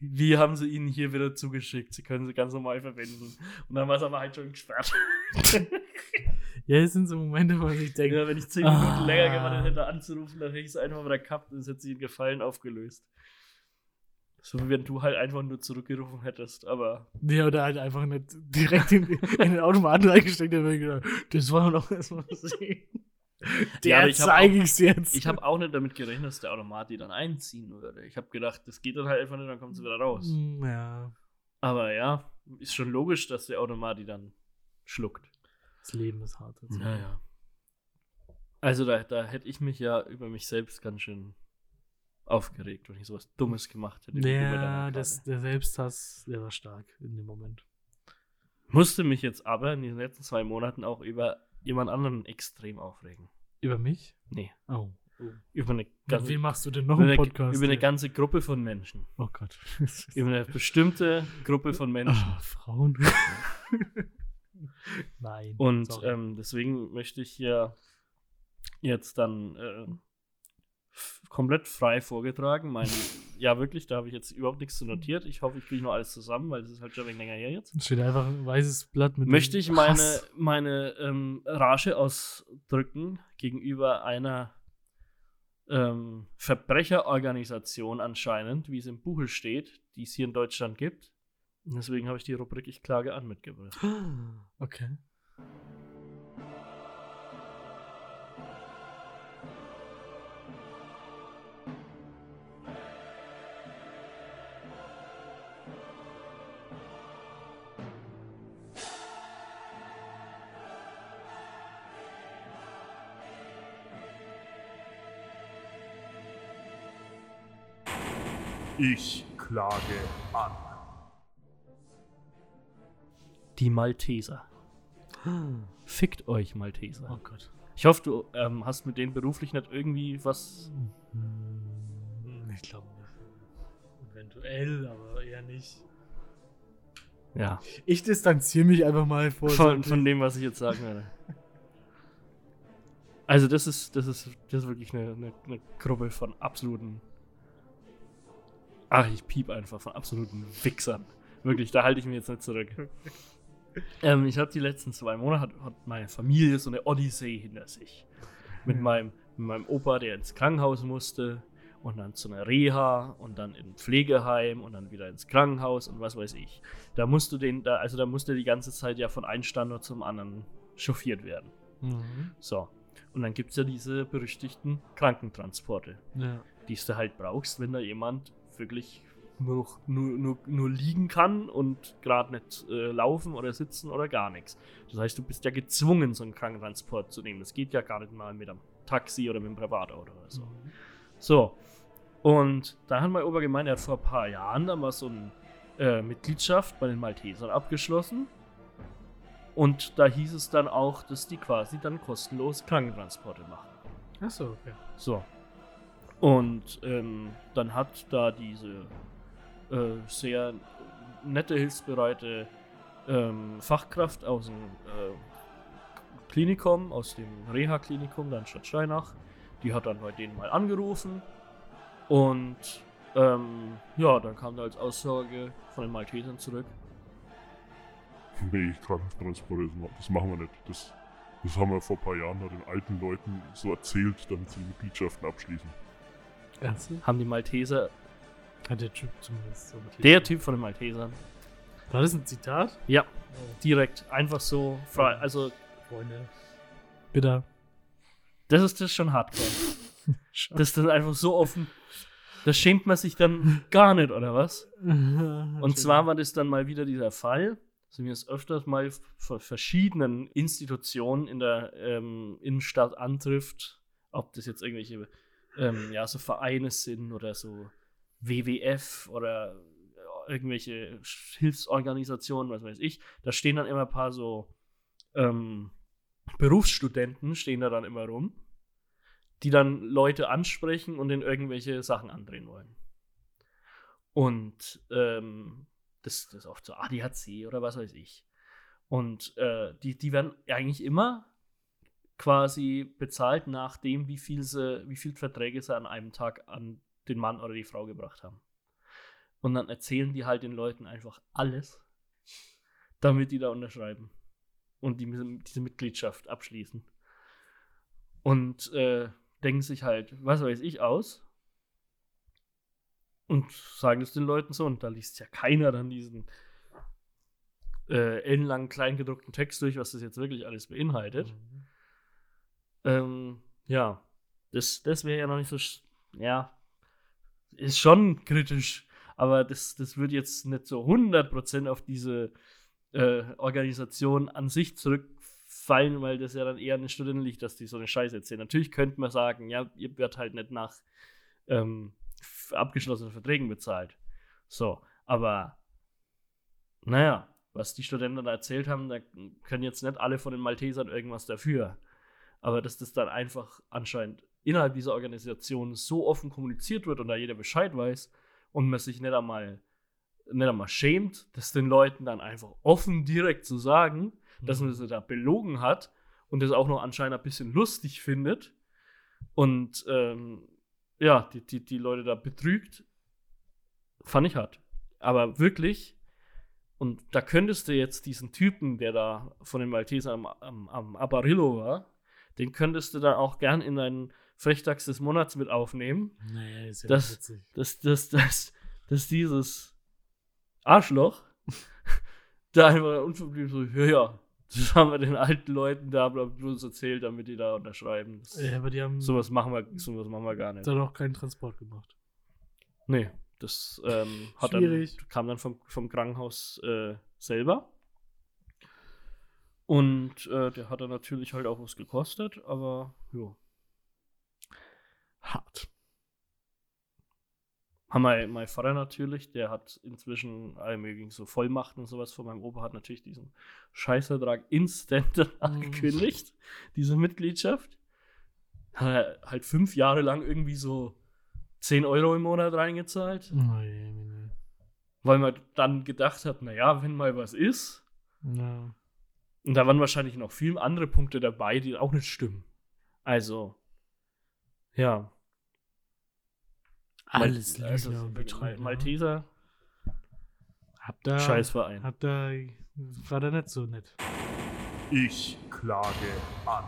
wie haben sie ihn hier wieder zugeschickt? Sie können sie ganz normal verwenden. Und dann war es aber halt schon gesperrt.
Ja, es sind so Momente, wo ich denke,
ja, wenn ich zehn
Ah.
Minuten länger gewartet hätte anzurufen, dann hätte ich es einfach wieder gehabt und es hätte sich in Gefallen aufgelöst. So wie wenn du halt einfach nur zurückgerufen hättest, aber
nee, oder halt einfach nicht direkt in, in den Automaten reingesteckt, hab ich gedacht, das wollen wir doch erstmal sehen. Der
Ja, aber ich hab
zeig
auch-
ich's jetzt.
ich habe auch nicht damit gerechnet, dass der Automat die dann einziehen würde. Ich habe gedacht, das geht dann halt einfach nicht, dann kommt sie wieder raus.
Hm, Ja,
Aber ja, ist schon logisch, dass der Automat die dann schluckt.
das Leben ist hart. Also.
ja. Also da, da hätte ich mich ja über mich selbst ganz schön aufgeregt, wenn ich sowas Dummes gemacht hätte.
Ja, das, der Selbsthass, der war stark in dem Moment.
Musste mich jetzt aber in den letzten zwei Monaten auch über jemand anderen extrem aufregen.
Über mich?
Nee,
Oh.
über eine
Mit
ganze,
wem machst du denn noch einen
eine,
Podcast?
über eine ganze Gruppe von Menschen.
oh Gott.
Über eine bestimmte Gruppe von Menschen.
Ah, Frauen. Nein.
Und ähm, deswegen möchte ich hier jetzt dann äh, komplett frei vorgetragen. Mein, ja, wirklich, da habe ich jetzt überhaupt nichts zu notiert. Ich hoffe, ich kriege noch alles zusammen, weil es ist halt schon ein wenig länger her jetzt.
Es steht einfach ein weißes Blatt mit.
Möchte ich meine,
Hass.
meine ähm, Rage ausdrücken gegenüber einer ähm, Verbrecherorganisation anscheinend, wie es im Buche steht, die es hier in Deutschland gibt. Deswegen habe ich die Rubrik Ich klage an mitgebracht.
Okay.
Ich klage an.
Die Malteser. Fickt euch, Malteser.
Oh Gott.
Ich hoffe, du ähm, hast mit denen beruflich nicht irgendwie was.
Hm, Ich glaube nicht. Eventuell, aber eher nicht.
Ja.
Ich distanziere mich einfach mal vor.
Von, von dem, was ich jetzt sagen werde. Also, das ist, das ist, das ist wirklich eine, eine, eine Gruppe von absoluten. Ach, ich piep einfach von absoluten Wichsern. Wirklich, da halte ich mich jetzt nicht zurück. ähm, ich habe die letzten zwei Monate, hat, meine Familie so eine Odyssee hinter sich. Mit meinem, mit meinem Opa, der ins Krankenhaus musste und dann zu einer Reha und dann in ein Pflegeheim und dann wieder ins Krankenhaus und was weiß ich. Da musst du den, da, also da musste die ganze Zeit ja von einem Standort zum anderen chauffiert werden.
Mhm.
So. Und dann gibt es ja diese berüchtigten Krankentransporte,
Ja.
die du halt brauchst, wenn da jemand wirklich nur, noch- nur, nur, nur liegen kann und gerade nicht äh, laufen oder sitzen oder gar nichts. Das heißt, du bist ja gezwungen, so einen Krankentransport zu nehmen. Das geht ja gar nicht mal mit einem Taxi oder mit einem Privatauto oder so.
Mhm.
So. Und da hat mein Opa gemeint, er hat vor ein paar Jahren dann mal so eine äh, Mitgliedschaft bei den Maltesern abgeschlossen. Und da hieß es dann auch, dass die quasi dann kostenlos Krankentransporte machen.
Achso, okay.
So. Und ähm, dann hat da diese äh, sehr nette, hilfsbereite ähm, Fachkraft aus dem äh, Klinikum, aus dem Reha-Klinikum, dann Stadt Steinach, die hat dann bei denen mal angerufen. Und ähm, ja, dann kam da als Aussage von den Maltesern zurück.
Nee, Krankentransporte, das ma- das machen wir nicht. Das, das haben wir vor ein paar Jahren den alten Leuten so erzählt, damit sie Mitgliedschaften abschließen.
Ernsthaft?
Haben die Malteser,
Hat der Typ zumindest so
der Typ von den Maltesern,
War das ein Zitat?
ja,
Oh,
direkt einfach so frei, also
Freunde. Bitter.
Das ist das schon hardcore. Das ist dann einfach so offen. Da schämt man sich dann gar nicht, oder was? Und zwar war das dann mal wieder dieser Fall, dass mir es öfters mal von verschiedenen Institutionen in der ähm, Innenstadt antrifft, ob das jetzt irgendwelche ähm, ja, so Vereine sind oder so WWF oder äh, irgendwelche Hilfsorganisationen, was weiß ich. Da stehen dann immer ein paar so ähm, Berufsstudenten, stehen da dann immer rum, die dann Leute ansprechen und in irgendwelche Sachen andrehen wollen. Und ähm, das, das ist oft so ADHC oder was weiß ich. Und äh, die, die werden eigentlich immer quasi bezahlt nach dem, wie viel, sie, wie viel Verträge sie an einem Tag an den Mann oder die Frau gebracht haben. Und dann erzählen die halt den Leuten einfach alles, damit die da unterschreiben und die, diese Mitgliedschaft abschließen. Und äh, denken sich halt, was weiß ich, aus und sagen es den Leuten so. Und da liest ja keiner dann diesen äh, ellenlangen, kleingedruckten Text durch, was das jetzt wirklich alles beinhaltet.
Mhm.
Ähm, ja, das, das wäre ja noch nicht so. Ja, ist schon kritisch, aber das, das wird jetzt nicht so 100% auf diese äh, Organisation an sich zurückfallen, weil das ja dann eher an den Studenten liegt, dass die so eine Scheiße erzählen. Natürlich könnte man sagen, ja, ihr werdet halt nicht nach ähm, abgeschlossenen Verträgen bezahlt. So, aber naja, was die Studenten da erzählt haben, da können jetzt nicht alle von den Maltesern irgendwas dafür. Aber dass das dann einfach anscheinend innerhalb dieser Organisation so offen kommuniziert wird und da jeder Bescheid weiß und man sich nicht einmal, nicht einmal schämt, das den Leuten dann einfach offen direkt zu sagen, dass man sie da belogen hat und das auch noch anscheinend ein bisschen lustig findet und ähm, ja, die, die, die Leute da betrügt, fand ich hart. Aber wirklich, und da könntest du jetzt diesen Typen, der da von den Maltesern am, am, am Apparillo war, den könntest du dann auch gern in deinen Frechdachs des Monats mit aufnehmen,
Nee, ist ja
Das-
nicht witzig.
dass, dass, dass, dass dieses Arschloch da einfach unverblümt so, ja, ja, das haben wir den alten Leuten da bloß erzählt, damit die da unterschreiben. Das,
Ja, aber die haben
sowas, machen wir, sowas machen wir gar nicht.
da noch keinen Transport gemacht.
Nee, das ähm, hat
Schwierig.
dann, kam dann vom, vom Krankenhaus äh, selber. Und äh, der hat dann natürlich halt auch was gekostet, aber jo.
Hart.
Haben mein, mein Vater natürlich, der hat inzwischen alle möglichen so Vollmachten und sowas von meinem Opa, hat natürlich diesen Scheißvertrag instant angekündigt, diese Mitgliedschaft. Hat er halt fünf Jahre lang irgendwie so 10 Euro im Monat reingezahlt,
Oh, je, meine.
weil man dann gedacht hat, naja, wenn mal was ist.
Ja.
Und da waren wahrscheinlich noch viele andere Punkte dabei, die auch nicht stimmen. Also, ja.
Alles
Mal-
Lügner
also,
und Betrüger.
Mal- Malteser,
Habt da,
Scheißverein.
Habt da, war da nicht so nett.
Ich klage an.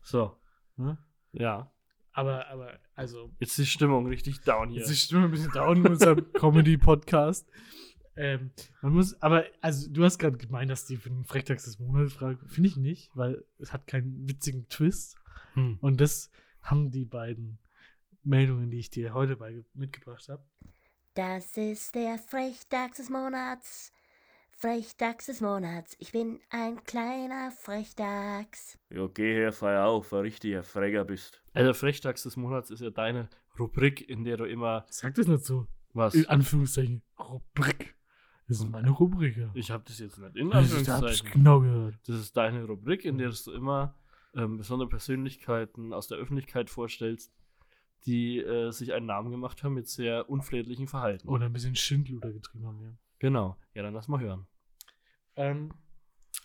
So,
Ne?
ja.
Aber, aber, also,
Jetzt ist die Stimmung richtig down hier.
Jetzt ist die Stimme ein bisschen down in unserem Comedy-Podcast. Ähm, man muss, aber, also, du hast gerade gemeint, dass die für den Frechtags des Monats fragen. Finde ich nicht, weil es hat keinen witzigen Twist.
Hm.
Und das haben die beiden Meldungen, die ich dir heute bei, mitgebracht habe.
Das ist der Frechdachs des Monats. Frechdachs des Monats. Ich bin ein kleiner Frechdachs.
Ja, geh her, feier auf, ein richtiger Freger bist.
Also, Frechtags des Monats ist ja deine Rubrik, in der du immer
Sag das nicht so.
was.
In Anführungszeichen. Rubrik. Das ist meine Rubrik. Ja.
Ich habe das jetzt nicht in
Das hab ich
Anführungszeichen.
genau gehört.
Das ist deine Rubrik, in der du immer ähm, besondere Persönlichkeiten aus der Öffentlichkeit vorstellst, die äh, sich einen Namen gemacht haben mit sehr unflätlichem Verhalten.
Oder ein bisschen Schindluder getrieben haben, ja.
Genau. Ja, dann lass mal hören.
Ähm,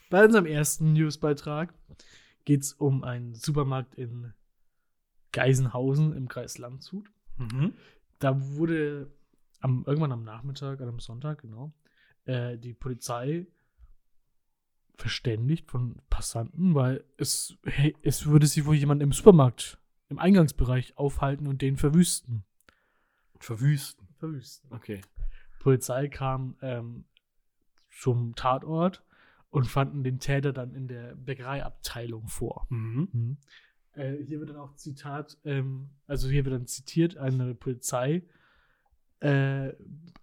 bei unserem ersten Newsbeitrag geht es um einen Supermarkt in Geisenhausen im Kreis Landshut.
Mhm.
Da wurde am, irgendwann am Nachmittag, an einem Sonntag, genau, äh, die Polizei verständigt von Passanten, weil es, hey, es würde sich wohl jemand im Supermarkt, im Eingangsbereich aufhalten und den verwüsten.
Verwüsten.
Verwüsten.
Okay.
Polizei kam ähm, zum Tatort und fanden den Täter dann in der Bäckereiabteilung vor.
Mhm.
Mhm. Äh, hier wird dann auch Zitat, ähm, also hier wird dann zitiert eine Polizei äh,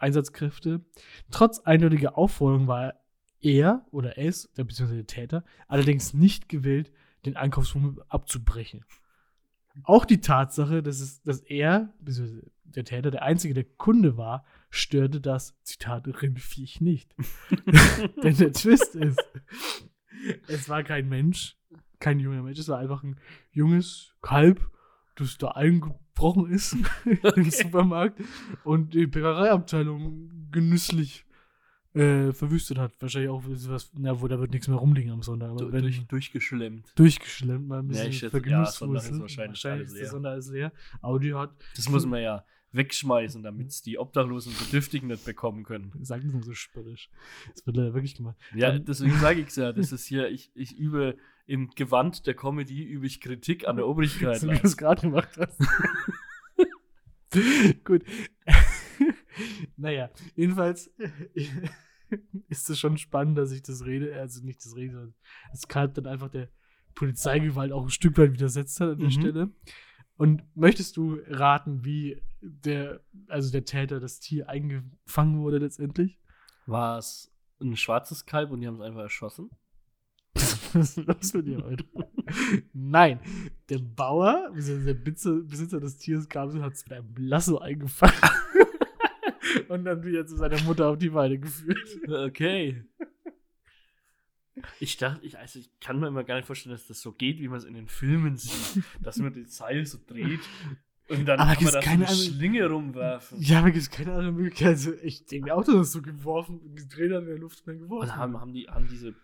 Einsatzkräfte. Trotz eindeutiger Aufforderung war er oder es, der beziehungsweise der Täter, allerdings nicht gewillt, den Einkaufswagen abzubrechen. Auch die Tatsache, dass, es, dass er, beziehungsweise der Täter, der einzige, der Kunde war, störte das, Zitat, Rindviech nicht. Denn der Twist ist, es war kein Mensch, kein junger Mensch, es war einfach ein junges Kalb, das da eingebrochen ist im Supermarkt und die Bäckereiabteilung genüsslich äh, verwüstet hat. Wahrscheinlich auch was, na, wo da wird nichts mehr rumliegen am Sonntag. Aber
Du,
wenn,
durch, durchgeschlemmt.
durchgeschlemmt, mal ein
Ja,
bisschen
ich schätze, ja, Sonntag ist wahrscheinlich alles
ist
leer.
Sonntag ist leer. Audio hat
Das muss man ja wegschmeißen, damit es die Obdachlosen und Bedürftigen nicht bekommen können.
Sagen Sie nur so spöttisch. Das wird leider wirklich gemacht.
Ja,
Dann-
deswegen sage ich es ja. Das ist hier, ich, ich übe im Gewand der Comedy übe ich Kritik an der Obrigkeit.
So wie du es gerade gemacht hast. Gut. naja, jedenfalls ist es schon spannend, dass ich das rede, also nicht das Rede, sondern das Kalb dann einfach der Polizeigewalt auch ein Stück weit widersetzt hat an der
Mhm.
Stelle. Und möchtest du raten, wie der, also der Täter, das Tier eingefangen wurde letztendlich?
War es ein schwarzes Kalb und die haben es einfach erschossen?
Was ist denn los mit dir heute? Nein, der Bauer, der Besitzer, des Tieres kam und hat es mit einem Lasso eingefangen. und dann wieder zu seiner Mutter auf die Weide geführt.
Okay. Ich dachte, ich, also ich kann mir immer gar nicht vorstellen, dass das so geht, wie man es in den Filmen sieht. Dass man die Seil so dreht und dann
Aber
kann man da so
keine
eine
andere-
Schlinge rumwerfen.
Ja, aber gibt es keine andere Möglichkeit. Also, ich denke auch, dass das so geworfen, gedreht hat in der Luft und dann geworfen.
Und haben, haben, die, haben diese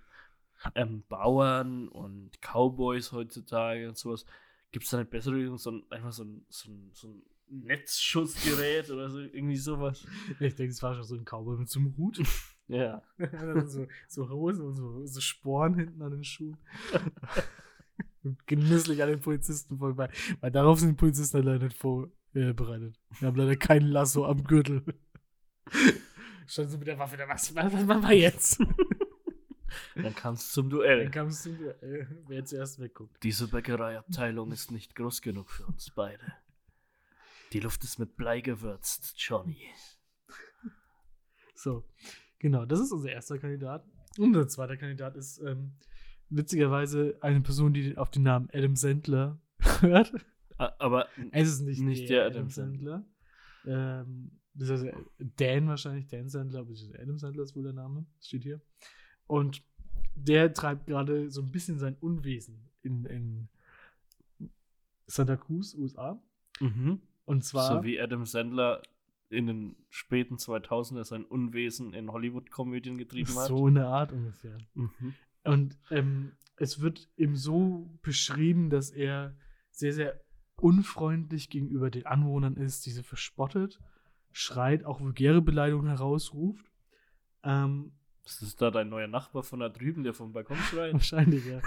ähm, Bauern und Cowboys heutzutage und sowas, gibt es da nicht bessere Lösung, so ein, einfach so ein, so ein, so ein Netzschussgerät oder so, irgendwie sowas?
Ich denke, es war schon so ein Cowboy mit so einem Hut.
Ja.
Dann so, so Hosen und so, so Sporen hinten an den Schuhen. Genüsslich an den Polizisten vorbei. Weil darauf sind die Polizisten leider nicht vorbereitet. Wir haben leider kein Lasso am Gürtel. Stand so mit der Waffe, was, was, was machen wir jetzt?
Dann kam es zum
Dann
Duell.
kam es zum, äh, wer zuerst wegguckt.
Diese Bäckereiabteilung ist nicht groß genug für uns beide. Die Luft ist mit Blei gewürzt, Johnny.
So, genau, das ist unser erster Kandidat. Unser zweiter Kandidat ist ähm, witzigerweise eine Person, die auf den Namen Adam Sandler hört.
Aber
Es ist nicht,
Nicht
der,
der
Adam
Adam
Sandler. Ähm, das also Dan wahrscheinlich, Dan Sandler, aber Adam Sandler ist wohl der Name, steht hier. Und der treibt gerade so ein bisschen sein Unwesen in, in Santa Cruz, USA.
mhm.
Und zwar,
so wie Adam Sandler in den späten 2000er sein Unwesen in Hollywood-Komödien getrieben hat.
so eine Art ungefähr.
Mhm.
Und ähm, es wird ihm so beschrieben, dass er sehr, sehr unfreundlich gegenüber den Anwohnern ist, diese verspottet, schreit, auch vulgäre Beleidigungen herausruft. Ähm,
Das ist da dein neuer Nachbar von da drüben, der vom Balkon schreit.
wahrscheinlich, ja.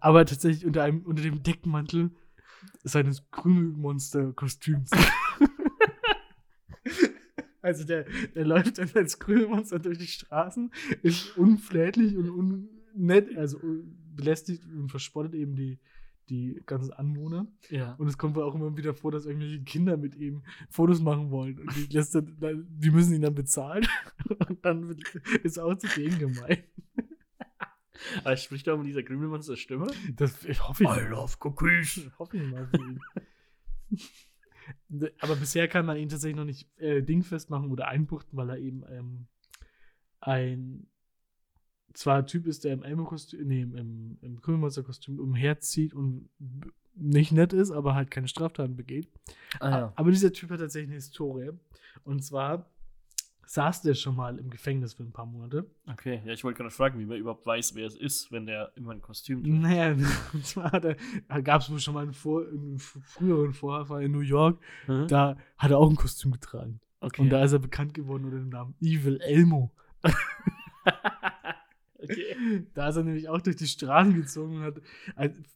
Aber tatsächlich unter, einem, unter dem Deckmantel seines Krümelmonster-Kostüms. also der, der läuft dann als Krümelmonster durch die Straßen, ist unflätlich und unnett, also belästigt und verspottet eben die, die ganzen Anwohner.
Ja.
Und es kommt wohl auch immer wieder vor, dass irgendwelche Kinder mit ihm Fotos machen wollen. Und die, lässt dann, die müssen ihn dann bezahlen. Und dann ist auch zu denen gemein.
Aber er spricht auch mit dieser Krümelmonster Stimme.
Das ich hoffe ich.
I love cookies.
Hoffe ich mal für ihn. Aber bisher kann man ihn tatsächlich noch nicht äh, dingfest machen oder einbuchten, weil er eben ähm, ein zwar Typ ist, der im Elmo-Kostüm, nee, im, im Krümelmonster-Kostüm umherzieht und nicht nett ist, aber halt keine Straftaten begeht.
Ah,
Aber dieser Typ hat tatsächlich eine Historie. Und zwar saß der schon mal im Gefängnis für ein paar Monate.
Okay, ja, ich wollte gerade fragen, wie man überhaupt weiß, wer es ist, wenn der immer ein Kostüm trägt.
Naja, und zwar gab es wohl schon mal einen, vor, einen früheren Vorfall in New York.
Hm?
Da hat er auch ein Kostüm getragen.
Okay.
Und da ist er bekannt geworden unter dem Namen Evil Elmo.
okay.
Da ist er nämlich auch durch die Straßen gezogen und hat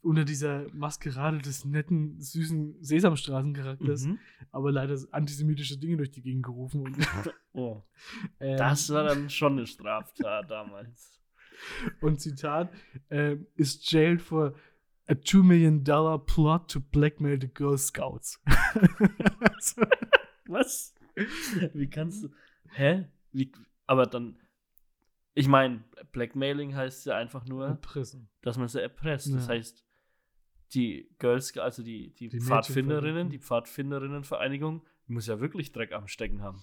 unter dieser Maskerade des netten, süßen Sesamstraßencharakters
Mhm.
aber leider antisemitische Dinge durch die Gegend gerufen. Und,
Oh,
ähm,
das war dann schon eine Straftat damals.
Und Zitat, ähm, is jailed for a $2 million dollar plot to blackmail the Girl Scouts.
Was? Wie kannst du. Hä? Wie, aber dann. Ich meine, Blackmailing heißt ja einfach nur,
Erpressen.
dass man sie erpresst. Das
Ja.
heißt, die Girls, also die, die,
Die
Pfadfinderinnen, die Pfadfinderinnenvereinigung, die muss ja wirklich Dreck am Stecken haben.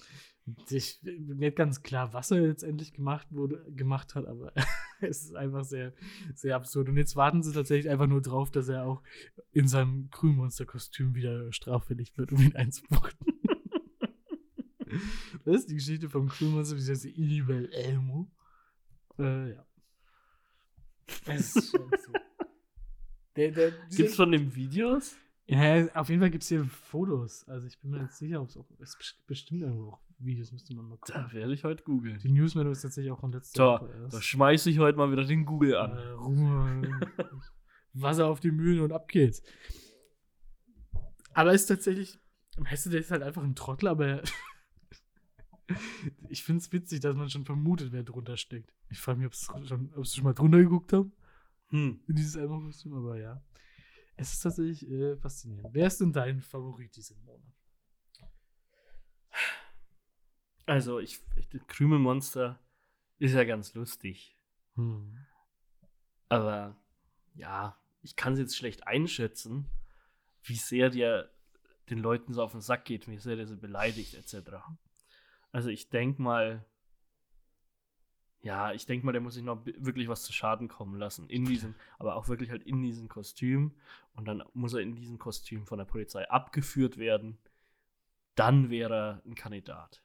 Ich, nicht ganz klar, was er letztendlich gemacht wurde, gemacht hat, aber es ist einfach sehr, sehr absurd. Und jetzt warten sie tatsächlich einfach nur drauf, dass er auch in seinem Grünmonster-Kostüm wieder straffällig wird, um ihn einzubuchten. das ist die Geschichte vom Grünmonster, wie heißt Evil Elmo. Äh, ja. Es ist schon so. Der, der,
Gibt's von dem Videos?
Ja, auf jeden Fall gibt es hier Fotos. Also ich bin mir jetzt sicher, ob es auch. Es bestimmt irgendwo auch Videos, müsste man mal gucken.
Da werde ich heute googeln.
Die Newsmeldung ist tatsächlich auch von letzter
Da,
Woche erst.
da schmeiße ich heute mal wieder den Google an.
Äh, Ruhe, Wasser auf die Mühlen und ab geht's. Aber ist tatsächlich, weißt du, der ist halt einfach ein Trottel, aber er- ich finde es witzig, dass man schon vermutet, wer drunter steckt. Ich frage mich, ob schon, sie schon mal drunter geguckt haben,
Hm.
in dieses Albumkostüm, aber ja. Es ist tatsächlich äh, faszinierend. Wer ist denn dein Favorit diesen Monat?
Also, ich, ich das Krümelmonster ist ja ganz lustig.
Hm.
Aber ja, ich kann es jetzt schlecht einschätzen, wie sehr der den Leuten so auf den Sack geht, wie sehr der sie beleidigt, etc. Also ich denke mal, ja, ich denke mal, der muss sich noch wirklich was zu Schaden kommen lassen. In diesem, aber auch wirklich halt in diesem Kostüm. Und dann muss er in diesem Kostüm von der Polizei abgeführt werden. Dann wäre er ein Kandidat.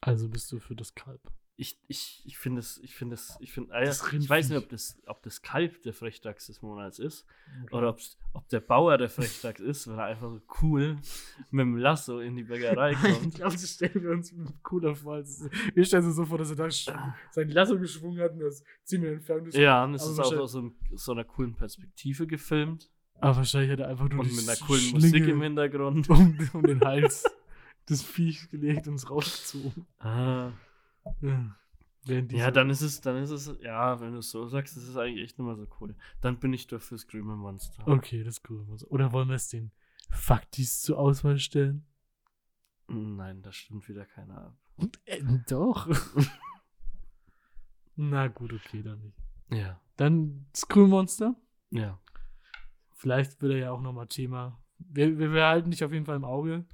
Also bist du für das Kalb.
Ich, ich, ich finde es, ich finde es, ich finde, ah ja,
Das
ich weiß nicht, ob das, ob das Kalb der Frechdachs des Monats ist oder ob's, ob der Bauer der Frechdachs ist, wenn er einfach so cool mit dem Lasso in die Bäckerei
Ich
kommt.
glaube, das stellen wir uns cooler vor. Wir stellen uns so vor, dass er da sein Lasso geschwungen hat und das ziemlich entfernt ist.
Ja, und es ist auch aus so, so einer coolen Perspektive gefilmt
Aber wahrscheinlich hat er einfach nur
und mit einer coolen
Schlinge
Musik im Hintergrund.
um, um den Hals des Viechs gelegt und es rausgezogen.
Ah.
Ja,
Ja, dann ist es, dann ist es, ja, wenn du es so sagst, ist es eigentlich echt nicht mehr so cool. Dann bin ich dafür Screamer Monster.
Okay, das ist cool. Oder wollen wir es den Faktis zur Auswahl stellen?
Nein, das stimmt wieder keiner ab.
Äh, doch. Na gut, okay, dann nicht.
Ja,
Dann Screwmonster.
ja.
Vielleicht wird er ja auch nochmal Thema. Wir, wir behalten dich auf jeden Fall im Auge.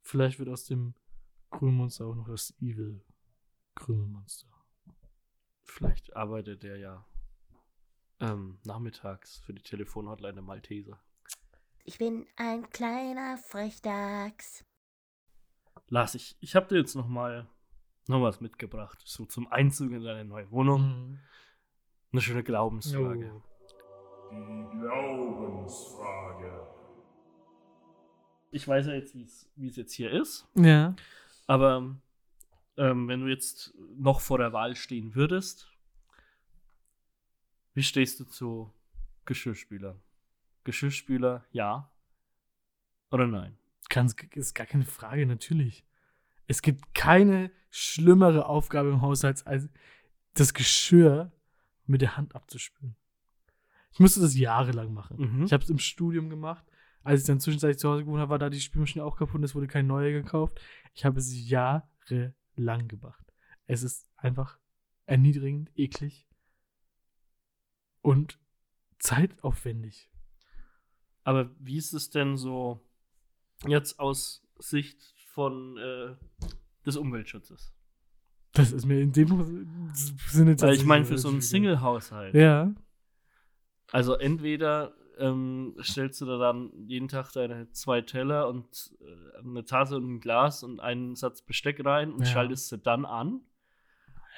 Vielleicht wird aus dem Krümelmonster auch noch das Evil Krümelmonster.
Vielleicht arbeitet er ja ähm, nachmittags für die Telefonhotline der Malteser.
Ich bin ein kleiner Frechdachs.
Lars, ich, ich habe dir jetzt noch mal noch was mitgebracht, so zum Einzug in deine neue Wohnung. Eine schöne Glaubensfrage.
Oh.
Die Glaubensfrage.
Ich weiß ja jetzt, wie es jetzt hier ist,
Ja.
aber ähm, wenn du jetzt noch vor der Wahl stehen würdest, wie stehst du zu Geschirrspülern? Geschirrspüler, ja oder nein?
Ganz, ist gar keine Frage, natürlich. Es gibt keine schlimmere Aufgabe im Haushalt, als das Geschirr mit der Hand abzuspülen. Ich musste das jahrelang machen.
Mhm.
Ich habe es im Studium gemacht. Als ich dann zwischenzeitlich zu Hause gewohnt habe, war da die Spülmaschine auch kaputt und es wurde kein neuer gekauft. Ich habe es jahrelang gemacht. Es ist einfach erniedrigend, eklig und zeitaufwendig.
Aber wie ist es denn so jetzt aus Sicht von äh, des Umweltschutzes?
Das ist mir in dem Sinne
Weil ich meine, für so einen Single-Haushalt.
Ja.
Also entweder ähm, stellst du da dann jeden Tag deine zwei Teller und äh, eine Tasse und ein Glas und einen Satz Besteck rein und
Ja.
schaltest sie dann an.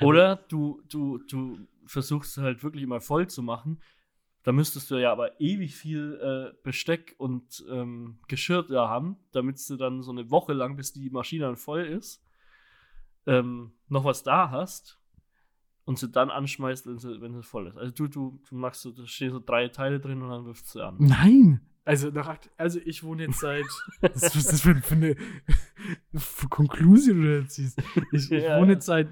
Oder du, du, du versuchst halt wirklich immer voll zu machen. Da müsstest du ja aber ewig viel äh, Besteck und ähm, Geschirr da haben, damit du dann so eine Woche lang, bis die Maschine dann voll ist, ähm, noch was da hast und sie dann anschmeißt, wenn sie, wenn sie voll ist. Also du, du, du machst so, da stehen so drei Teile drin und dann wirfst du an.
Nein! Also, nach, also ich wohne jetzt seit. was ist das für, für eine für Konklusion, du da ziehst? Ich, ich
Ja.
wohne jetzt seit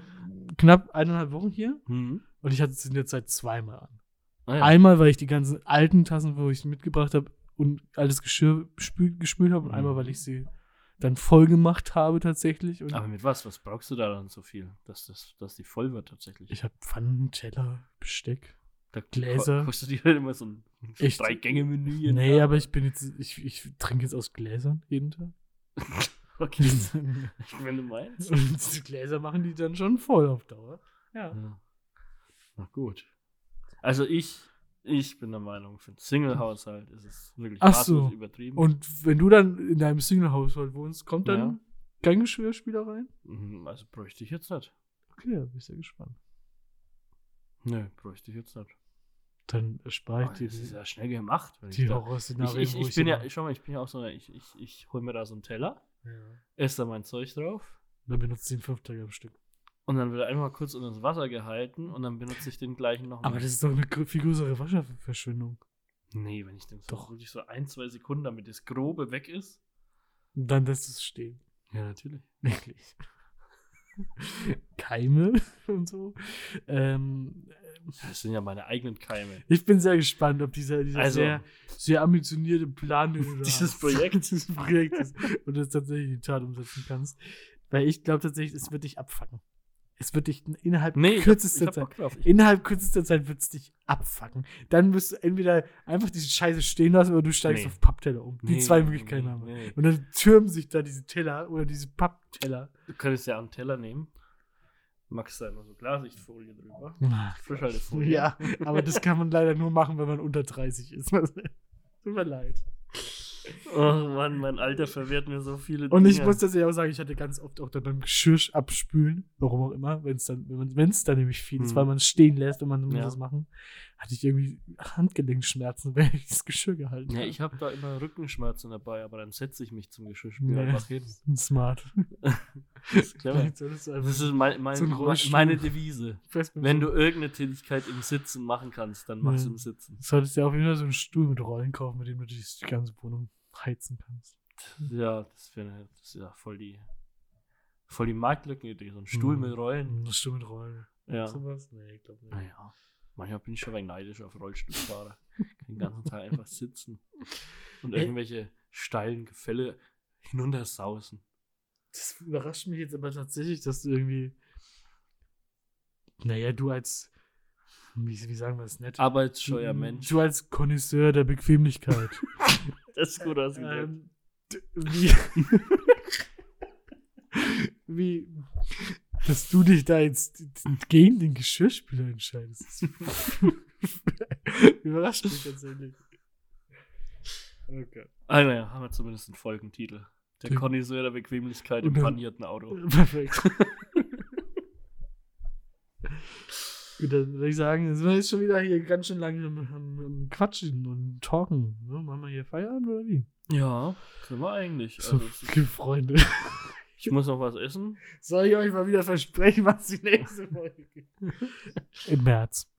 knapp eineinhalb Wochen hier
Mhm.
und ich hatte es jetzt seit zweimal an.
Ah, ja.
Einmal, weil ich die ganzen alten Tassen, wo ich sie mitgebracht habe und altes Geschirr spül, gespült habe und
Mhm.
einmal, weil ich sie dann voll gemacht habe tatsächlich. Und
Aber mit was? Was brauchst du da dann so viel, dass, das, dass die voll wird tatsächlich?
ich habe Pfannen, Teller, Besteck.
da
Gläser.
ko- Kostet die halt immer so ein, so? Drei-Gänge-Menü.
Nee,
Tag?
aber ich bin jetzt, ich, ich trinke jetzt aus Gläsern jeden Tag.
Okay, wenn du meinst.
Und diese Gläser machen die dann schon voll auf Dauer. Ja.
Ja. Na gut. Also ich, ich bin der Meinung, für einen Single-Haushalt ist es wirklich
Ach so.
übertrieben.
Und wenn du dann in deinem Single-Haushalt wohnst, kommt dann
Ja.
kein Geschirrspüler rein?
Mhm, also bräuchte ich jetzt nicht.
Okay, da bin ich sehr gespannt.
Nö, bräuchte ich jetzt nicht.
Dann spare
Oh,
ich dir
das ist ja schnell gemacht. Wenn
die
ich, da, ich, ich, ich bin ja, schau mal, ich bin ja auch so, ich, ich, ich hole mir da so einen Teller,
ja.
esse da mein Zeug drauf
Dann benutzt du ihn fünf Tage am Stück.
Und dann wird er einmal kurz unter das Wasser gehalten und dann benutze ich den gleichen nochmal.
Aber das ist doch eine viel größere Wasserverschwendung.
Nee, wenn ich den so
Doch.
wirklich so ein, zwei Sekunden, damit das Grobe weg ist.
Dann lässt es stehen.
Ja, natürlich.
Wirklich. Keime und so. Ähm,
Das sind ja meine eigenen Keime.
ich bin sehr gespannt, ob dieser, dieser
Also-
sehr, sehr ambitionierte Plan,
Dieses Projekt.
dieses Projekt ist, und das tatsächlich in die Tat umsetzen kannst. Weil ich glaube tatsächlich, es wird dich abfacken. Es wird dich innerhalb
Nee,
kürzester Zeit. Innerhalb kürzester Zeit wird es dich abfacken. Dann wirst du entweder einfach diese Scheiße stehen lassen oder du steigst
Nee.
auf Pappteller um. Die
Nee,
zwei Möglichkeiten haben wir. Und dann türmen sich da diese Teller oder diese Pappteller.
du könntest ja einen Teller nehmen. Magst da immer so Klarsichtfolie drüber. Frischhaltefolie.
Ja, aber das kann man leider nur machen, wenn man unter 30 ist. Tut mir leid.
Oh Mann, mein Alter verwehrt mir so viele
Und ich
Dinge.
muss tatsächlich auch sagen, ich hatte ganz oft auch dann beim Geschirr abspülen, warum auch immer, wenn es dann, wenn es dann nämlich viel ist,
Hm.
weil man es stehen lässt, wenn man muss
Ja.
das machen, hatte ich irgendwie Handgelenkschmerzen, wenn ich das Geschirr gehalten
Ja,
habe.
ich habe da immer Rückenschmerzen dabei, aber dann setze ich mich zum Geschirrspülen
Nee.
einfach hin.
Smart.
Das ist clever.
Du
Das ist mein, mein,
So
meine Devise. Wenn du irgendeine Tätigkeit im Sitzen machen kannst, dann machst du
Ja.
im Sitzen.
solltest dir auf jeden Fall so einen Stuhl mit Rollen kaufen, mit dem du die ganze Wohnung heizen kannst.
Ja, das wäre das ist ja voll die voll die Marktlückenidee. So ein Stuhl
Mhm.
mit Rollen.
Ein Stuhl mit Rollen.
Ja.
Sowas? Nee, ich glaube nicht.
Naja. Manchmal bin ich schon ein neidisch auf Rollstuhlfahrer. Den ganzen Tag einfach sitzen und irgendwelche steilen Gefälle hinuntersausen.
Das überrascht mich jetzt aber tatsächlich, dass du irgendwie. Naja, du als. Wie, wie sagen wir das nett?
Arbeitsscheuer Mensch.
Du als Connoisseur der Bequemlichkeit.
Das ist gut ausgedrückt.
ähm, wie. wie. Dass du dich da jetzt gegen den Geschirrspüler entscheidest. Überrascht mich tatsächlich. Okay.
Ah, naja, haben wir zumindest einen Folgentitel. Der
Den-
Connoisseur der Bequemlichkeit im panierten Auto.
Perfekt. Gut, dann würde ich sagen, sind wir jetzt schon wieder hier ganz schön lange am, am, am Quatschen und Talken. Ne? Machen wir hier Feierabend oder wie?
Ja, können wir eigentlich.
So,
Also,
Freunde.
Ich muss noch was essen.
Soll ich euch mal wieder versprechen, was die nächste Folge gibt? Im März.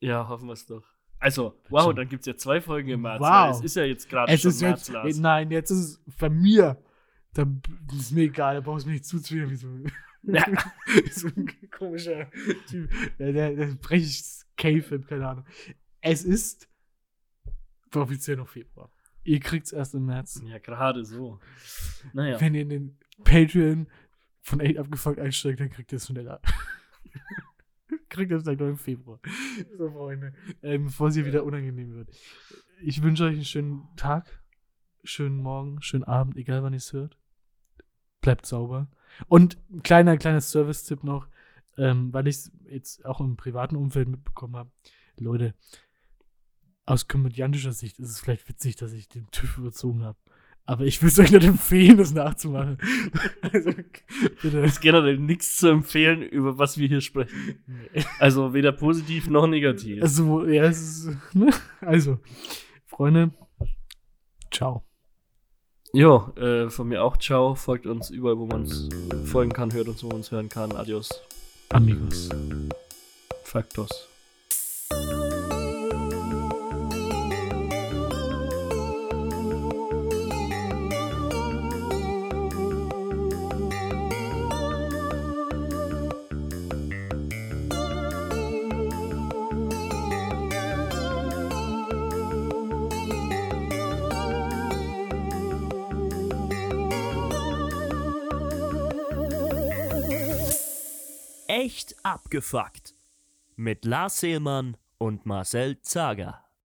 Ja, hoffen wir es doch. Also, wow, dann gibt es ja zwei Folgen im März.
Wow.
Es ist ja jetzt gerade
Es
schon
ist
März,
jetzt,
Lars.
nein, jetzt ist es bei mir. Da ist mir egal, da brauchst du mir nicht zuzwingen, wie so,
Ja.
so ein komischer Typ. Der, der, der breche ich Cave, keine Ahnung. Es ist offiziell noch Februar. Ihr kriegt es erst im März.
Ja, gerade so. Naja.
Wenn ihr in den Patreon von 8 abgefuckt einsteigt, dann kriegt ihr es schneller. kriegt ihr es noch im Februar. So, Freunde. Ähm, bevor es hier wieder unangenehm wird. Ich wünsche euch einen schönen Tag, schönen Morgen, schönen Abend, egal wann ihr es hört. Bleibt sauber. Und ein kleiner, kleiner Service-Tipp noch, ähm, weil ich es jetzt auch im privaten Umfeld mitbekommen habe. Leute, aus komödiantischer Sicht ist es vielleicht witzig, dass ich den TÜV überzogen habe. Aber ich würde es euch nicht empfehlen, das nachzumachen. also, bitte.
Es ist generell nichts zu empfehlen, über was wir hier sprechen. Also weder positiv noch negativ.
Also, ja, es ist, ne? Also, Freunde, ciao.
Jo, äh, von mir auch ciao. Folgt uns überall, wo man uns folgen kann, hört uns, wo man uns hören kann. Adios.
Amigos.
Faktos.
Abgefuckt. Mit Lars Seelmann und Marcel Zager.